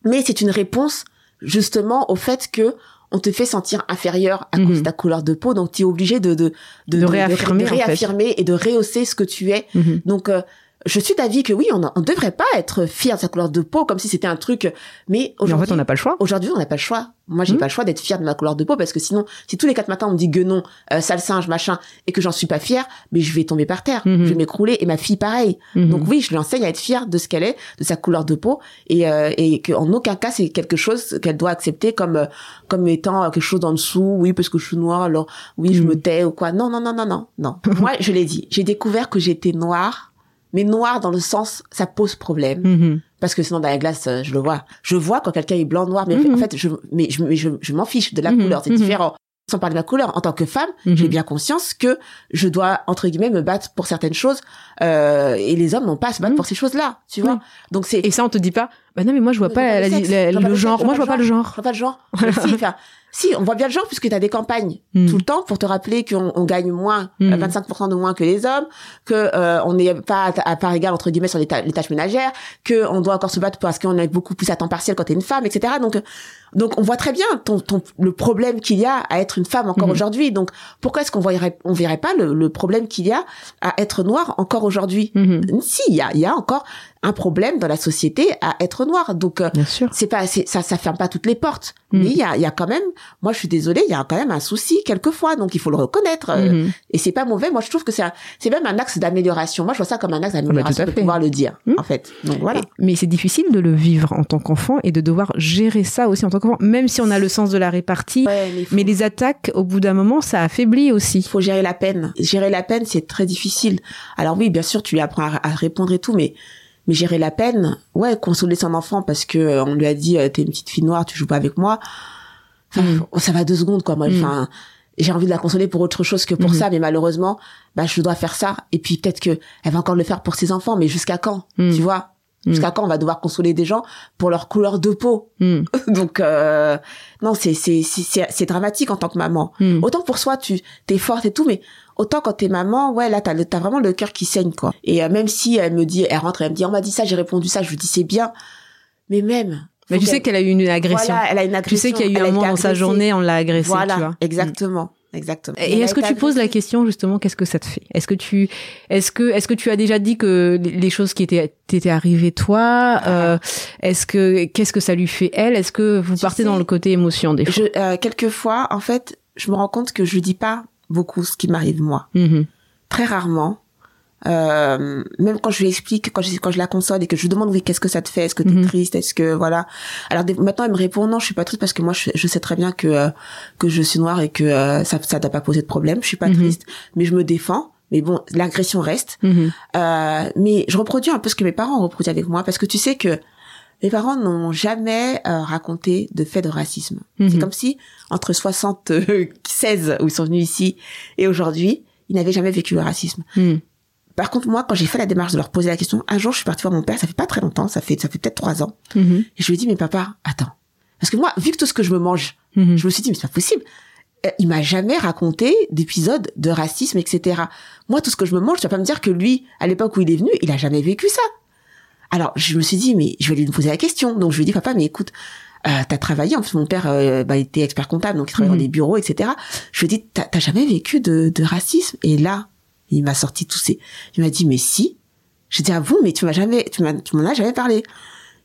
mais c'est une réponse justement au fait que on te fait sentir inférieur à cause Mhm. de ta couleur de peau, donc tu es obligé de de De réaffirmer, de en fait. réaffirmer et de rehausser ce que tu es. Mhm. Donc euh, je suis d'avis que oui, on ne devrait pas être fier de sa couleur de peau comme si c'était un truc, mais Mais en aujourd'hui, fait, on n'a pas le choix. aujourd'hui on n'a pas le choix. Moi, j'ai Mhm. pas le choix d'être fier de ma couleur de peau parce que sinon, si tous les quatre matins on me dit guenon, euh, sale singe, machin, et que j'en suis pas fière, mais je vais tomber par terre, Mhm. je vais m'écrouler et ma fille pareil. Mhm. Donc oui, je lui enseigne à être fière de ce qu'elle est, de sa couleur de peau, et, euh, et qu'en aucun cas c'est quelque chose qu'elle doit accepter comme euh, comme étant euh, quelque chose en dessous. Oui, parce que je suis noire, alors oui, je me tais ou quoi. Non, non, non, non, non, non. Moi, je l'ai dit, j'ai découvert que j'étais noire, mais noire dans le sens ça pose problème Mhm. parce que sinon dans la glace euh, je le vois. Je vois quand quelqu'un est blanc noir, mais en fait je mais je mais je, je m'en fiche de la Mhm. couleur, c'est différent. Sans parler de ma couleur, en tant que femme, j'ai bien conscience que je dois entre guillemets me battre pour certaines choses euh, et les hommes n'ont pas à se battre pour ces choses-là, tu vois. Donc c'est Et ça, on te dit pas, bah non, mais moi, je vois pas la- le la- sexe, la- je vois pas le genre. Moi, je vois pas le je genre. vois pas le genre. Mais si, enfin, si, on voit bien le genre puisque tu as des campagnes Mm. tout le temps pour te rappeler qu'on on gagne moins, Mm. euh, 25% de moins que les hommes, que euh, on n'est pas à, à part égale entre guillemets sur les, ta- les tâches ménagères, que on doit encore se battre parce qu'on est beaucoup plus à temps partiel quand t'es une femme, etc. Donc, euh, donc on voit très bien ton, ton, le problème qu'il y a à être une femme encore Mhm. aujourd'hui. Donc pourquoi est-ce qu'on voyerait, on verrait pas le, le problème qu'il y a à être noir encore aujourd'hui? Si, il y a, il y a encore un problème dans la société à être noir. Donc euh, c'est pas ça ça ferme pas toutes les portes Mm. mais il y a il y a quand même moi je suis désolée il y a quand même un souci quelquefois donc il faut le reconnaître Mhm. et c'est pas mauvais moi je trouve que c'est c'est même un axe d'amélioration moi je vois ça comme un axe d'amélioration tout à de pouvoir le dire Mm. en fait donc voilà Mais c'est difficile de le vivre en tant qu'enfant et de devoir gérer ça aussi en tant qu'enfant, même si on a le sens de la répartie. Ouais, mais il faut, Mais les attaques, au bout d'un moment, ça affaiblit aussi. faut gérer la peine gérer la peine c'est très difficile alors oui bien sûr tu lui apprends à, à répondre et tout mais mais gérer la peine ouais consoler son enfant parce que euh, on lui a dit euh, t'es une petite fille noire tu joues pas avec moi. Enfin, Mm. ça va deux secondes quoi. Moi Mm. enfin j'ai envie de la consoler pour autre chose que pour Mhm. ça mais malheureusement bah je dois faire ça. Et puis peut-être que elle va encore le faire pour ses enfants mais jusqu'à quand Mm. tu vois? Jusqu'à quand on va devoir consoler des gens pour leur couleur de peau? Donc euh, non c'est c'est c'est dramatique en tant que maman. Autant pour soi tu t'es forte et tout mais autant quand t'es maman ouais là t'as le- t'as vraiment le cœur qui saigne quoi. Et euh, même si elle me dit elle rentre elle me dit on m'a dit ça j'ai répondu ça je lui dis c'est bien. Mais même Mais tu sais qu'elle a eu une agression. voilà, elle a une tu agression. sais qu'il y a eu un moment dans sa journée, on l'a agressée. voilà tu vois. exactement exactement. Et est-ce que tu poses la question justement qu'est-ce que ça te fait? Est-ce que tu est-ce que est-ce que tu as déjà dit que les- les choses qui étaient t'étaient arrivées toi euh, est-ce que qu'est-ce que ça lui fait elle? Est-ce que vous Tu partez sais, dans le côté émotion des fois? je euh, quelquefois en fait je me rends compte que je dis pas beaucoup ce qui m'arrive moi. Mhm. très rarement. Euh, même quand je lui explique quand je quand je la console et que je lui demande oui qu'est-ce que ça te fait? Est-ce que t'es Mhm. triste? Est-ce que voilà. Alors maintenant elle me répond non je suis pas triste parce que moi je, je sais très bien que euh, que je suis noire et que euh, ça ça doit pas poser de problème. Je suis pas Mhm. triste. Mais je me défends. Mais bon l'agression reste. Mhm. euh, mais je reproduis un peu ce que mes parents ont reproduit avec moi parce que tu sais que mes parents n'ont jamais euh, raconté de faits de racisme. Mhm. C'est comme si entre 76 où ils sont venus ici et aujourd'hui, ils n'avaient jamais vécu le racisme. Mhm. Par contre, moi, quand j'ai fait la démarche de leur poser la question, un jour, je suis partie voir mon père, ça fait pas très longtemps, ça fait ça fait peut-être trois ans, Mhm. et je lui ai dit, mais papa, attends, parce que moi, vu que tout ce que je me mange, Mhm. je me suis dit, mais c'est pas possible. Euh, Il m'a jamais raconté d'épisodes de racisme, etc. Moi, tout ce que je me mange, tu vas pas me dire que lui, à l'époque où il est venu, il a jamais vécu ça. Alors, je me suis dit, mais je vais lui poser la question. Donc, je lui ai dit, papa, mais écoute, euh, t'as travaillé, en fait, mon père euh, bah, était expert comptable, donc il travaillait Mhm. dans des bureaux, etc. Je lui ai dit, t'as jamais vécu de, de racisme? Et là, il m'a sorti tous ces... Il m'a dit, mais si. J'ai dit, ah bon, mais tu m'as jamais, tu m'as, tu m'en as jamais parlé.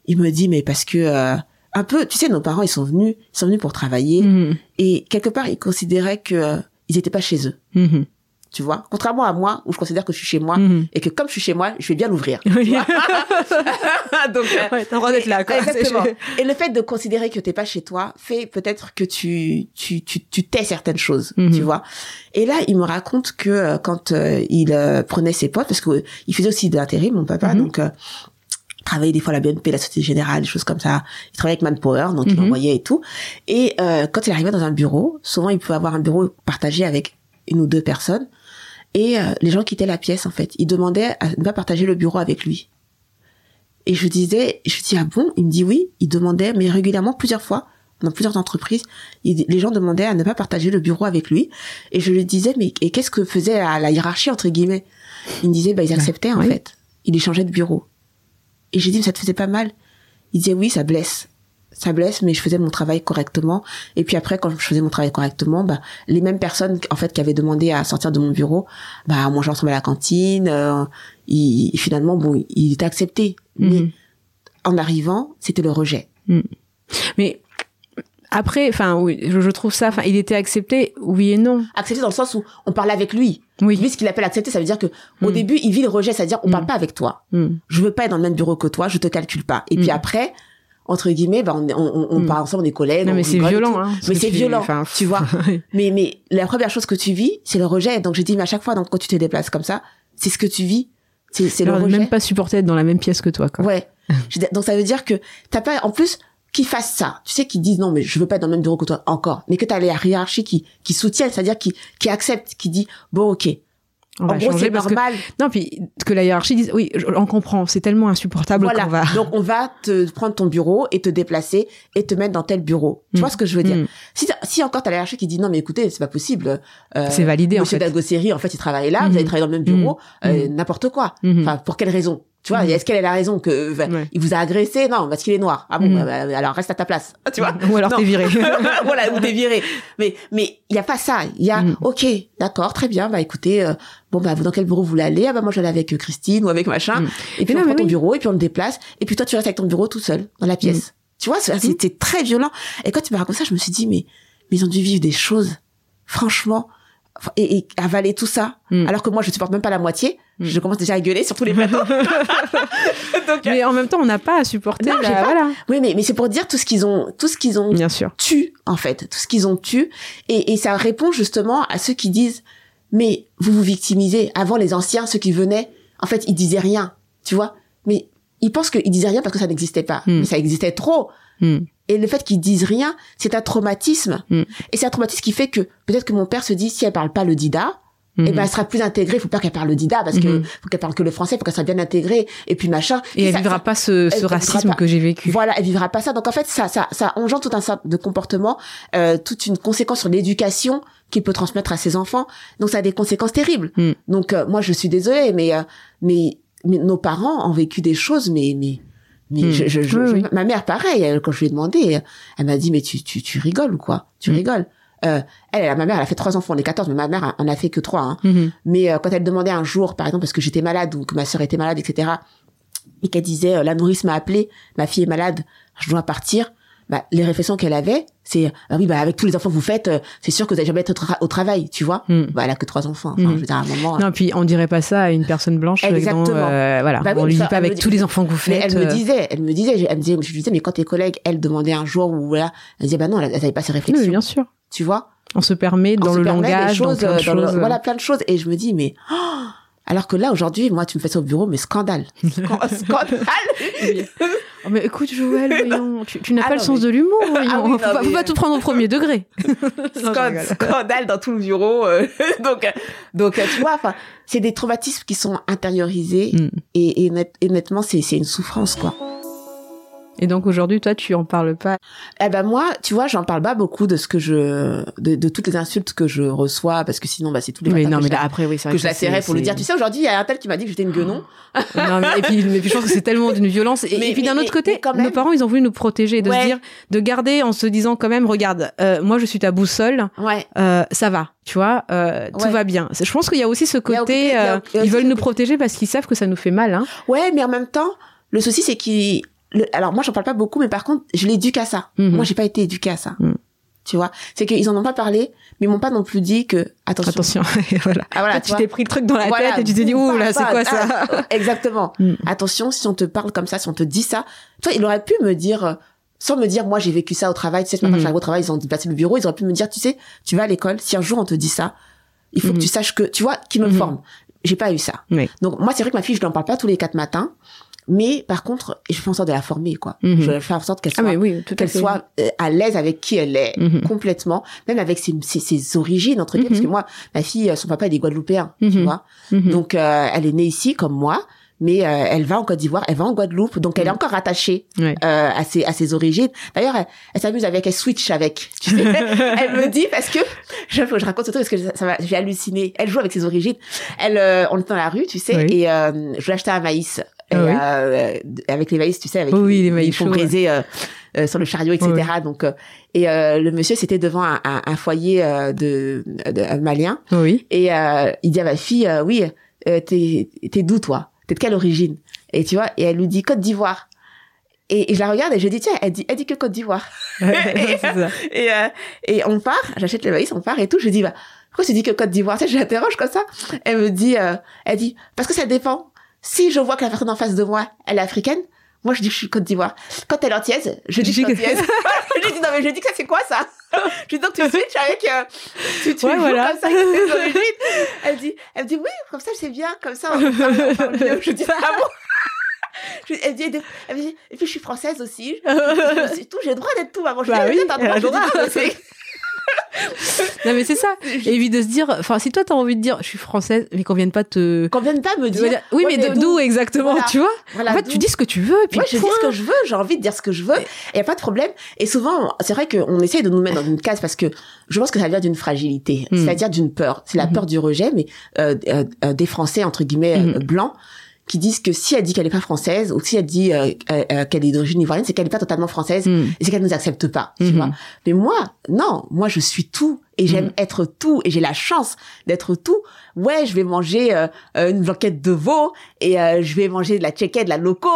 Il me dit, mais parce que, euh, un peu, tu sais, nos parents, ils sont venus, ils sont venus pour travailler, Mhm. et quelque part, ils considéraient que euh, ils étaient pas chez eux, Mhm. Tu vois. Contrairement à moi, où je considère que je suis chez moi, Mhm. et que comme je suis chez moi, je vais bien l'ouvrir. Oui. Donc, euh, Ouais, t'as le droit d'être là, quoi. Exactement. Et le fait de considérer que t'es pas chez toi fait peut-être que tu tu tu tu tais certaines choses, Mhm. tu vois. Et là, il me raconte que euh, quand euh, il euh, prenait ses potes, parce que il faisait aussi de l'intérim, mon papa, Mhm. donc il travaillait des fois à la BNP, la Société Générale, des choses comme ça. Il travaillait avec Manpower, donc il Mhm. envoyait et tout. Et euh, quand il arrivait dans un bureau, souvent il pouvait avoir un bureau partagé avec une ou deux personnes. Et euh, les gens quittaient la pièce en fait. Il demandait à ne pas partager le bureau avec lui. Et je disais, je dis ah bon? Il me dit oui. Il demandait, mais régulièrement, plusieurs fois, dans plusieurs entreprises, il- les gens demandaient à ne pas partager le bureau avec lui. Et je lui disais mais et qu'est-ce que faisait la, la hiérarchie entre guillemets? Il me disait bah ils acceptaient en oui. fait. Il échangeait de bureau. Et j'ai dit mais ça te faisait pas mal Il disait oui ça blesse. Ça blesse, mais je faisais mon travail correctement. Et puis après, quand je faisais mon travail correctement, bah, les mêmes personnes, en fait, qui avaient demandé à sortir de mon bureau, bah, manger ensemble à la cantine, euh, finalement, bon, il était accepté. Mais Mhm. en arrivant, c'était le rejet. Mais après, enfin, oui, je, je trouve ça. Enfin, il était accepté, oui et non. Accepté dans le sens où on parlait avec lui. Oui. Lui, ce qu'il appelle accepter, ça veut dire que au Mm. début, il vit le rejet, c'est-à-dire on parle pas avec toi. Je veux pas être dans le même bureau que toi, je te calcule pas. Et puis après, entre guillemets, bah, on, on, on, on Mm. parle ensemble, on est collègues. Non, on mais c'est violent. Hein, Mais c'est violent, enfin, tu vois. Mais, mais la première chose que tu vis, c'est le rejet. Donc j'ai dit, mais à chaque fois, donc, quand tu te déplaces comme ça, c'est ce que tu vis. C'est, le rejet. même pas supporter d'être dans la même pièce que toi, quoi. Ouais. Donc ça veut dire que t'as pas, en plus, qu'ils fassent ça. Tu sais, qu'ils disent non, mais je veux pas être dans le même bureau que toi encore. Mais que t'as les hiérarchies qui, qui soutiennent, c'est-à-dire qui, qui acceptent, qui dit bon, ok. On en va gros, changer c'est que normal. non, puis que la hiérarchie dise oui, on comprend, c'est tellement insupportable Voilà. qu'on va. Donc on va te prendre ton bureau et te déplacer et te mettre dans tel bureau. Tu Mm. vois ce que je veux dire Mm. Si si encore t'as la hiérarchie qui dit non mais écoutez c'est pas possible. euh, C'est validé en Monsieur fait. Dalgosseri en fait il travaillait là, vous avez travaillé dans le même bureau, euh, n'importe quoi. Enfin pour quelle raison? Tu vois, Mhm. est-ce qu'elle a la raison que enfin, Ouais. il vous a agressé? Non, parce qu'il est noir. Ah bon, bah, bah, alors reste à ta place. Tu vois? Ou alors t'es viré. voilà, ou t'es viré. Mais mais il y a pas ça. Il y a Mm. OK, d'accord, très bien. Bah écoutez, euh, bon bah vous dans quel bureau vous voulez aller? Ah bah moi j'allais avec euh, Christine ou avec machin. Mm. Et puis Mais on non, prend ton oui. bureau et puis on le déplace et puis toi tu restes avec ton bureau tout seul dans la pièce. Tu vois, c'était très violent. Et quand tu m'as raconté ça, je me suis dit mais mais ils ont dû vivre des choses franchement et, et avaler tout ça Mm. alors que moi je supporte même pas la moitié. Mm. Je commence déjà à gueuler sur tous les plateaux. Donc, Mais en même temps, on n'a pas à supporter. Non, la- j'ai pas- Voilà. oui mais mais c'est pour dire tout ce qu'ils ont tout ce qu'ils ont Bien sûr. en fait tout ce qu'ils ont tué et, et ça répond justement à ceux qui disent mais vous vous victimisez avant les anciens ceux qui venaient en fait ils disaient rien tu vois? Mais ils pensent qu'ils disaient rien parce que ça n'existait pas Hmm. mais ça existait trop Mm. et le fait qu'ils disent rien c'est un traumatisme et c'est un traumatisme qui fait que peut-être que mon père se dit si elle parle pas le dida Mhm. eh ben elle sera plus intégrée faut pas qu'elle parle le dida parce que Mhm. faut qu'elle parle que le français faut qu'elle soit bien intégrée et puis machin Et elle ça- vivra ça- pas ce, ce racisme pas. que j'ai vécu. voilà, elle vivra pas ça. Donc en fait, ça, ça, ça engendre tout un certain de comportements, euh, toute une conséquence sur l'éducation qu'il peut transmettre à ses enfants. Donc ça a des conséquences terribles. Mm. Donc euh, moi, je suis désolée, mais, euh, mais mais nos parents ont vécu des choses, mais mais mais Mm. je, je, je- Oui, je- oui. ma mère pareil. Elle, quand je lui ai demandé, elle m'a dit mais tu tu tu rigoles ou quoi? Tu Mm. rigoles? Euh, elle, elle, ma mère, elle a fait trois enfants, on est 14, mais ma mère en a fait que trois. Hein. Mhm. Mais euh, quand elle demandait un jour, par exemple, parce que j'étais malade ou que ma sœur était malade, etc., et qu'elle disait, euh, la nourrice m'a appelé, ma fille est malade, je dois partir, bah, les réflexions qu'elle avait, c'est, ah oui, bah, avec tous les enfants que vous faites, euh, c'est sûr que vous allez jamais être au, tra- au travail, tu vois. Mm. Bah, elle a que trois enfants. Enfin, Mhm. je veux dire, à un moment. Non, puis on dirait pas ça à une personne blanche. Exactement. dont, euh, voilà, Bah oui, on lui dit pas elle avec tous les enfants que vous mais faites. elle me euh, disait, elle me disait, elle me disait, je lui disais, mais quand tes collègues, elles demandaient un jour ou voilà, elle disait, bah non, elles avaient pas ces oui, réflexions. bien sûr. Tu vois? On se permet On dans se le permet langage, dans plein de dans le- choses. voilà, plein de choses. Et je me dis, mais, oh, alors que là, aujourd'hui, moi, tu me fais ça au bureau, mais scandale. Scan- scandale. Oh, mais écoute, Joël, voyons, tu, tu n'as Ah pas non, le sens mais- de l'humour, voyons. Ah oui, non, faut, pas, faut mais- pas tout prendre au premier degré. Non, je Scan- rigole. scandale dans tout le bureau. euh, donc, euh, donc, euh, tu vois, enfin, c'est des traumatismes qui sont intériorisés Mm. et, et, net- et honnêtement, c'est, c'est une souffrance, quoi. Et donc aujourd'hui, toi, tu en parles pas. Eh ben moi, tu vois, j'en parle pas beaucoup de ce que je, de, de toutes les insultes que je reçois, parce que sinon, bah, c'est tous les Mais matins non, que mais je là, après, oui, c'est vrai que je la serrais pour lui c'est- dire, tu sais, aujourd'hui, il y a un tel qui m'a dit que j'étais une guenon. Non, mais, et puis, mais puis je pense que c'est tellement d'une violence. Et, Mais- et puis d'un autre côté, quand nos même- parents, ils ont voulu nous protéger, de Ouais. se dire, de garder en se disant quand même, regarde, euh, moi je suis ta boussole, Ouais. euh, ça va, tu vois, euh, tout va bien. Je pense qu'il y a aussi ce côté, il euh, il ils veulent nous protéger parce qu'ils savent que ça nous fait mal. Hein. Ouais, mais en même temps, le souci, c'est qu'il, le- alors moi, j'en parle pas beaucoup, mais par contre, je l'éduque à ça. Mhm. Moi, j'ai pas été éduquée à ça. Mhm. Tu vois, c'est qu'ils en ont pas parlé, mais ils m'ont pas non plus dit que attention. Attention, voilà. Ah, voilà, Toi, tu t'es pris le truc dans la Voilà, tête et tu t'es dit, ouh là, c'est quoi ça? Ah, Exactement. Mm. Attention, si on te parle comme ça, si on te dit ça, toi, il aurait pu me dire, euh, sans me dire, moi, j'ai vécu ça au travail, tu sais, ce matin, Mhm. j'arrive au travail, ils ont déplacé le bureau, ils auraient pu me dire, tu sais, tu vas à l'école, si un jour on te dit ça, il faut Mhm. que tu saches que, tu vois, qui me Mhm. forme. J'ai pas eu ça. Oui. Donc, moi, c'est vrai que ma fille, je n'en parle pas tous les quatre matins, mais par contre, je fais en sorte de la former, quoi. Mhm. Je fais en sorte qu'elle Ah, soit oui, qu'elle soit euh, à l'aise avec qui elle est Mhm. complètement même avec ses, ses, ses origines entre guillemets Mhm. parce que moi ma fille euh, son papa il est guadeloupéen tu Mhm. vois donc euh, elle est née ici comme moi mais euh, elle va en Côte d'Ivoire elle va en Guadeloupe donc elle est encore attachée Ouais. euh, à ses à ses origines d'ailleurs elle, elle s'amuse avec elle switch avec tu sais elle me dit parce que je, je raconte ce truc parce que ça, va j'ai halluciné elle joue avec ses origines elle on est dans la rue tu sais Oui. et je lui ai acheté un maïs et, Ah oui. euh, avec les maïs tu sais avec Oui, oui, les ils maïs font chauds, briser euh, euh, sur le chariot etc Oui, donc euh, et euh, le monsieur c'était devant un, un, un foyer euh, de, de malien. Oui. et euh, il dit à ma fille euh, oui euh, t'es t'es d'où toi? T'es de quelle origine? Et tu vois et elle lui dit Côte d'Ivoire et, et je la regarde et je dis tiens elle dit elle dit que Côte d'Ivoire et euh, et on part j'achète le maïs on part et tout. Je dis bah pourquoi tu dis que Côte d'Ivoire? Tu sais je l'interroge comme ça. Elle me dit euh, elle dit parce que ça dépend si je vois que la personne en face de moi elle est africaine moi je dis que je suis Côte d'Ivoire quand elle est antillaise je dis que je suis Je dis que- antillaise je dis non mais je dis que ça c'est quoi ça? Je dis donc tu switches avec euh, tu, tu Ouais, joues voilà. comme ça avec tes origines elle dit elle me dit oui comme ça je sais bien comme ça on parle, on parle mieux. je dis ah bon? Je- elle, dit, elle dit, et puis je suis française aussi. C'est tout, j'ai le droit d'être tout, maman. Je Bah dis, oui, t'as le elle a droit, le je droit. Non, mais c'est ça. Et puis de se dire, enfin, si toi t'as envie de dire, je suis française, mais qu'on vienne pas te. Qu'on vienne pas me dire. dire, oui, ouais, mais de- d'où exactement, Voilà. tu vois? Voilà, En fait, tu dis ce que tu veux, et puis Moi, je dis ce que je veux, j'ai envie de dire ce que je veux, et y a pas de problème. Et souvent, c'est vrai qu'on essaye de nous mettre dans une case parce que je pense que ça vient d'une fragilité, Mm. c'est-à-dire d'une peur. C'est la Mhm. peur du rejet, mais euh, euh, euh, des Français entre guillemets euh, Mhm. blancs qui disent que si elle dit qu'elle est pas française ou si elle dit euh, euh, euh, qu'elle est d'origine ivoirienne, c'est qu'elle est pas totalement française Mm. et c'est qu'elle nous accepte pas, tu Mhm. vois. Mais moi, non, moi je suis tout et j'aime Mm. être tout et j'ai la chance d'être tout. Ouais, je vais manger euh, une blanquette de veau et euh, je vais manger de la tchéquette, de la loco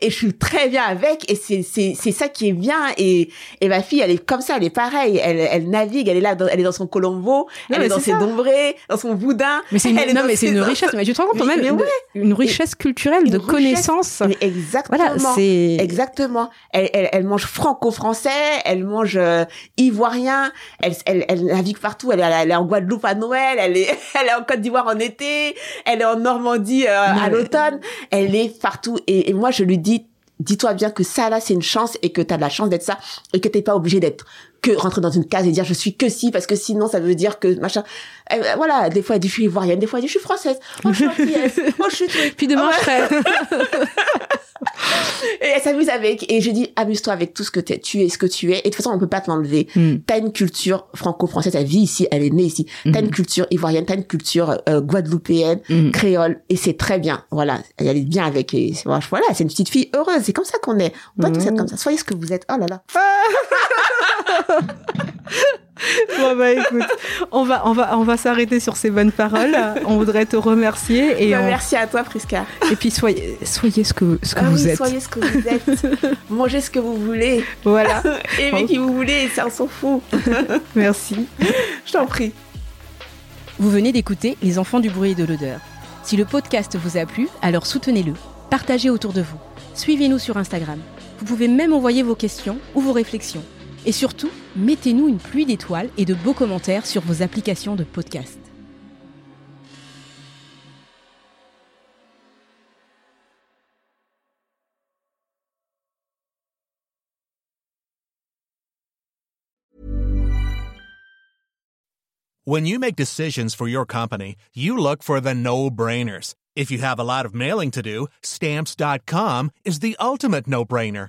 et je suis très bien avec et c'est c'est c'est ça qui est bien et et ma fille elle est comme ça, elle est pareille, elle elle navigue, elle est là, dans, elle est dans son colombo, elle est dans ses dombrés, dans son boudin. Mais c'est une, elle non, mais c'est une richesse. Mais tu te rends compte Mais- même de- une richesse culturelle de richesse- connaissances. Mais exactement. Voilà, c'est. Exactement. Elle, elle, elle mange franco-français, elle mange euh, ivoirien, elle, elle, elle navigue partout. Elle, est- elle est en Guadeloupe à Noël, elle est, elle est en Côte d'Ivoire en été, elle est en Normandie euh, à l'automne. Elle est partout. Et, et moi, je lui dis, dis-toi bien que ça là, c'est une chance et que tu as de la chance d'être ça et que t'es pas obligé d'être que rentrer dans une case et dire je suis que si parce que sinon ça veut dire que machin. Euh, voilà, des fois elle dit je suis ivoirienne, des fois elle dit je suis française. Oh, je suis antillaise. Oh, je suis. Puis demain, Ah je serai. Et elle s'amuse avec. Et je dis, amuse-toi avec tout ce que t'es. Tu es ce que tu es. Et de toute façon, on peut pas te l'enlever. Mm. T'as une culture franco-française. Elle vit ici. Elle est née ici. T'as une culture ivoirienne. T'as une culture euh, guadeloupéenne, Mm. créole. Et c'est très bien. Voilà. Elle est bien avec. Et voilà. C'est une petite fille heureuse. C'est comme ça qu'on est. On doit tous être comme ça. Soyez ce que vous êtes. Oh là là. Bon bah écoute, on va on va on va s'arrêter sur ces bonnes paroles. On voudrait te remercier et Bah, on- Merci à toi, Prisca. et puis soyez soyez ce que ce que Ah vous oui, êtes. soyez ce que vous êtes. Mangez ce que vous voulez. Voilà. Aimez qui vous voulez. Ça, on s'en fout. Merci. Je t'en prie. Vous venez d'écouter Les enfants du bruit et de l'odeur. Si le podcast vous a plu, alors soutenez-le. Partagez autour de vous. Suivez-nous sur Instagram. Vous pouvez même envoyer vos questions ou vos réflexions. Et surtout, mettez-nous une pluie d'étoiles et de beaux commentaires sur vos applications de podcast. When you make decisions for your company, you look for the no brainers. If you have a lot of mailing to do, stamps.com is the ultimate no brainer.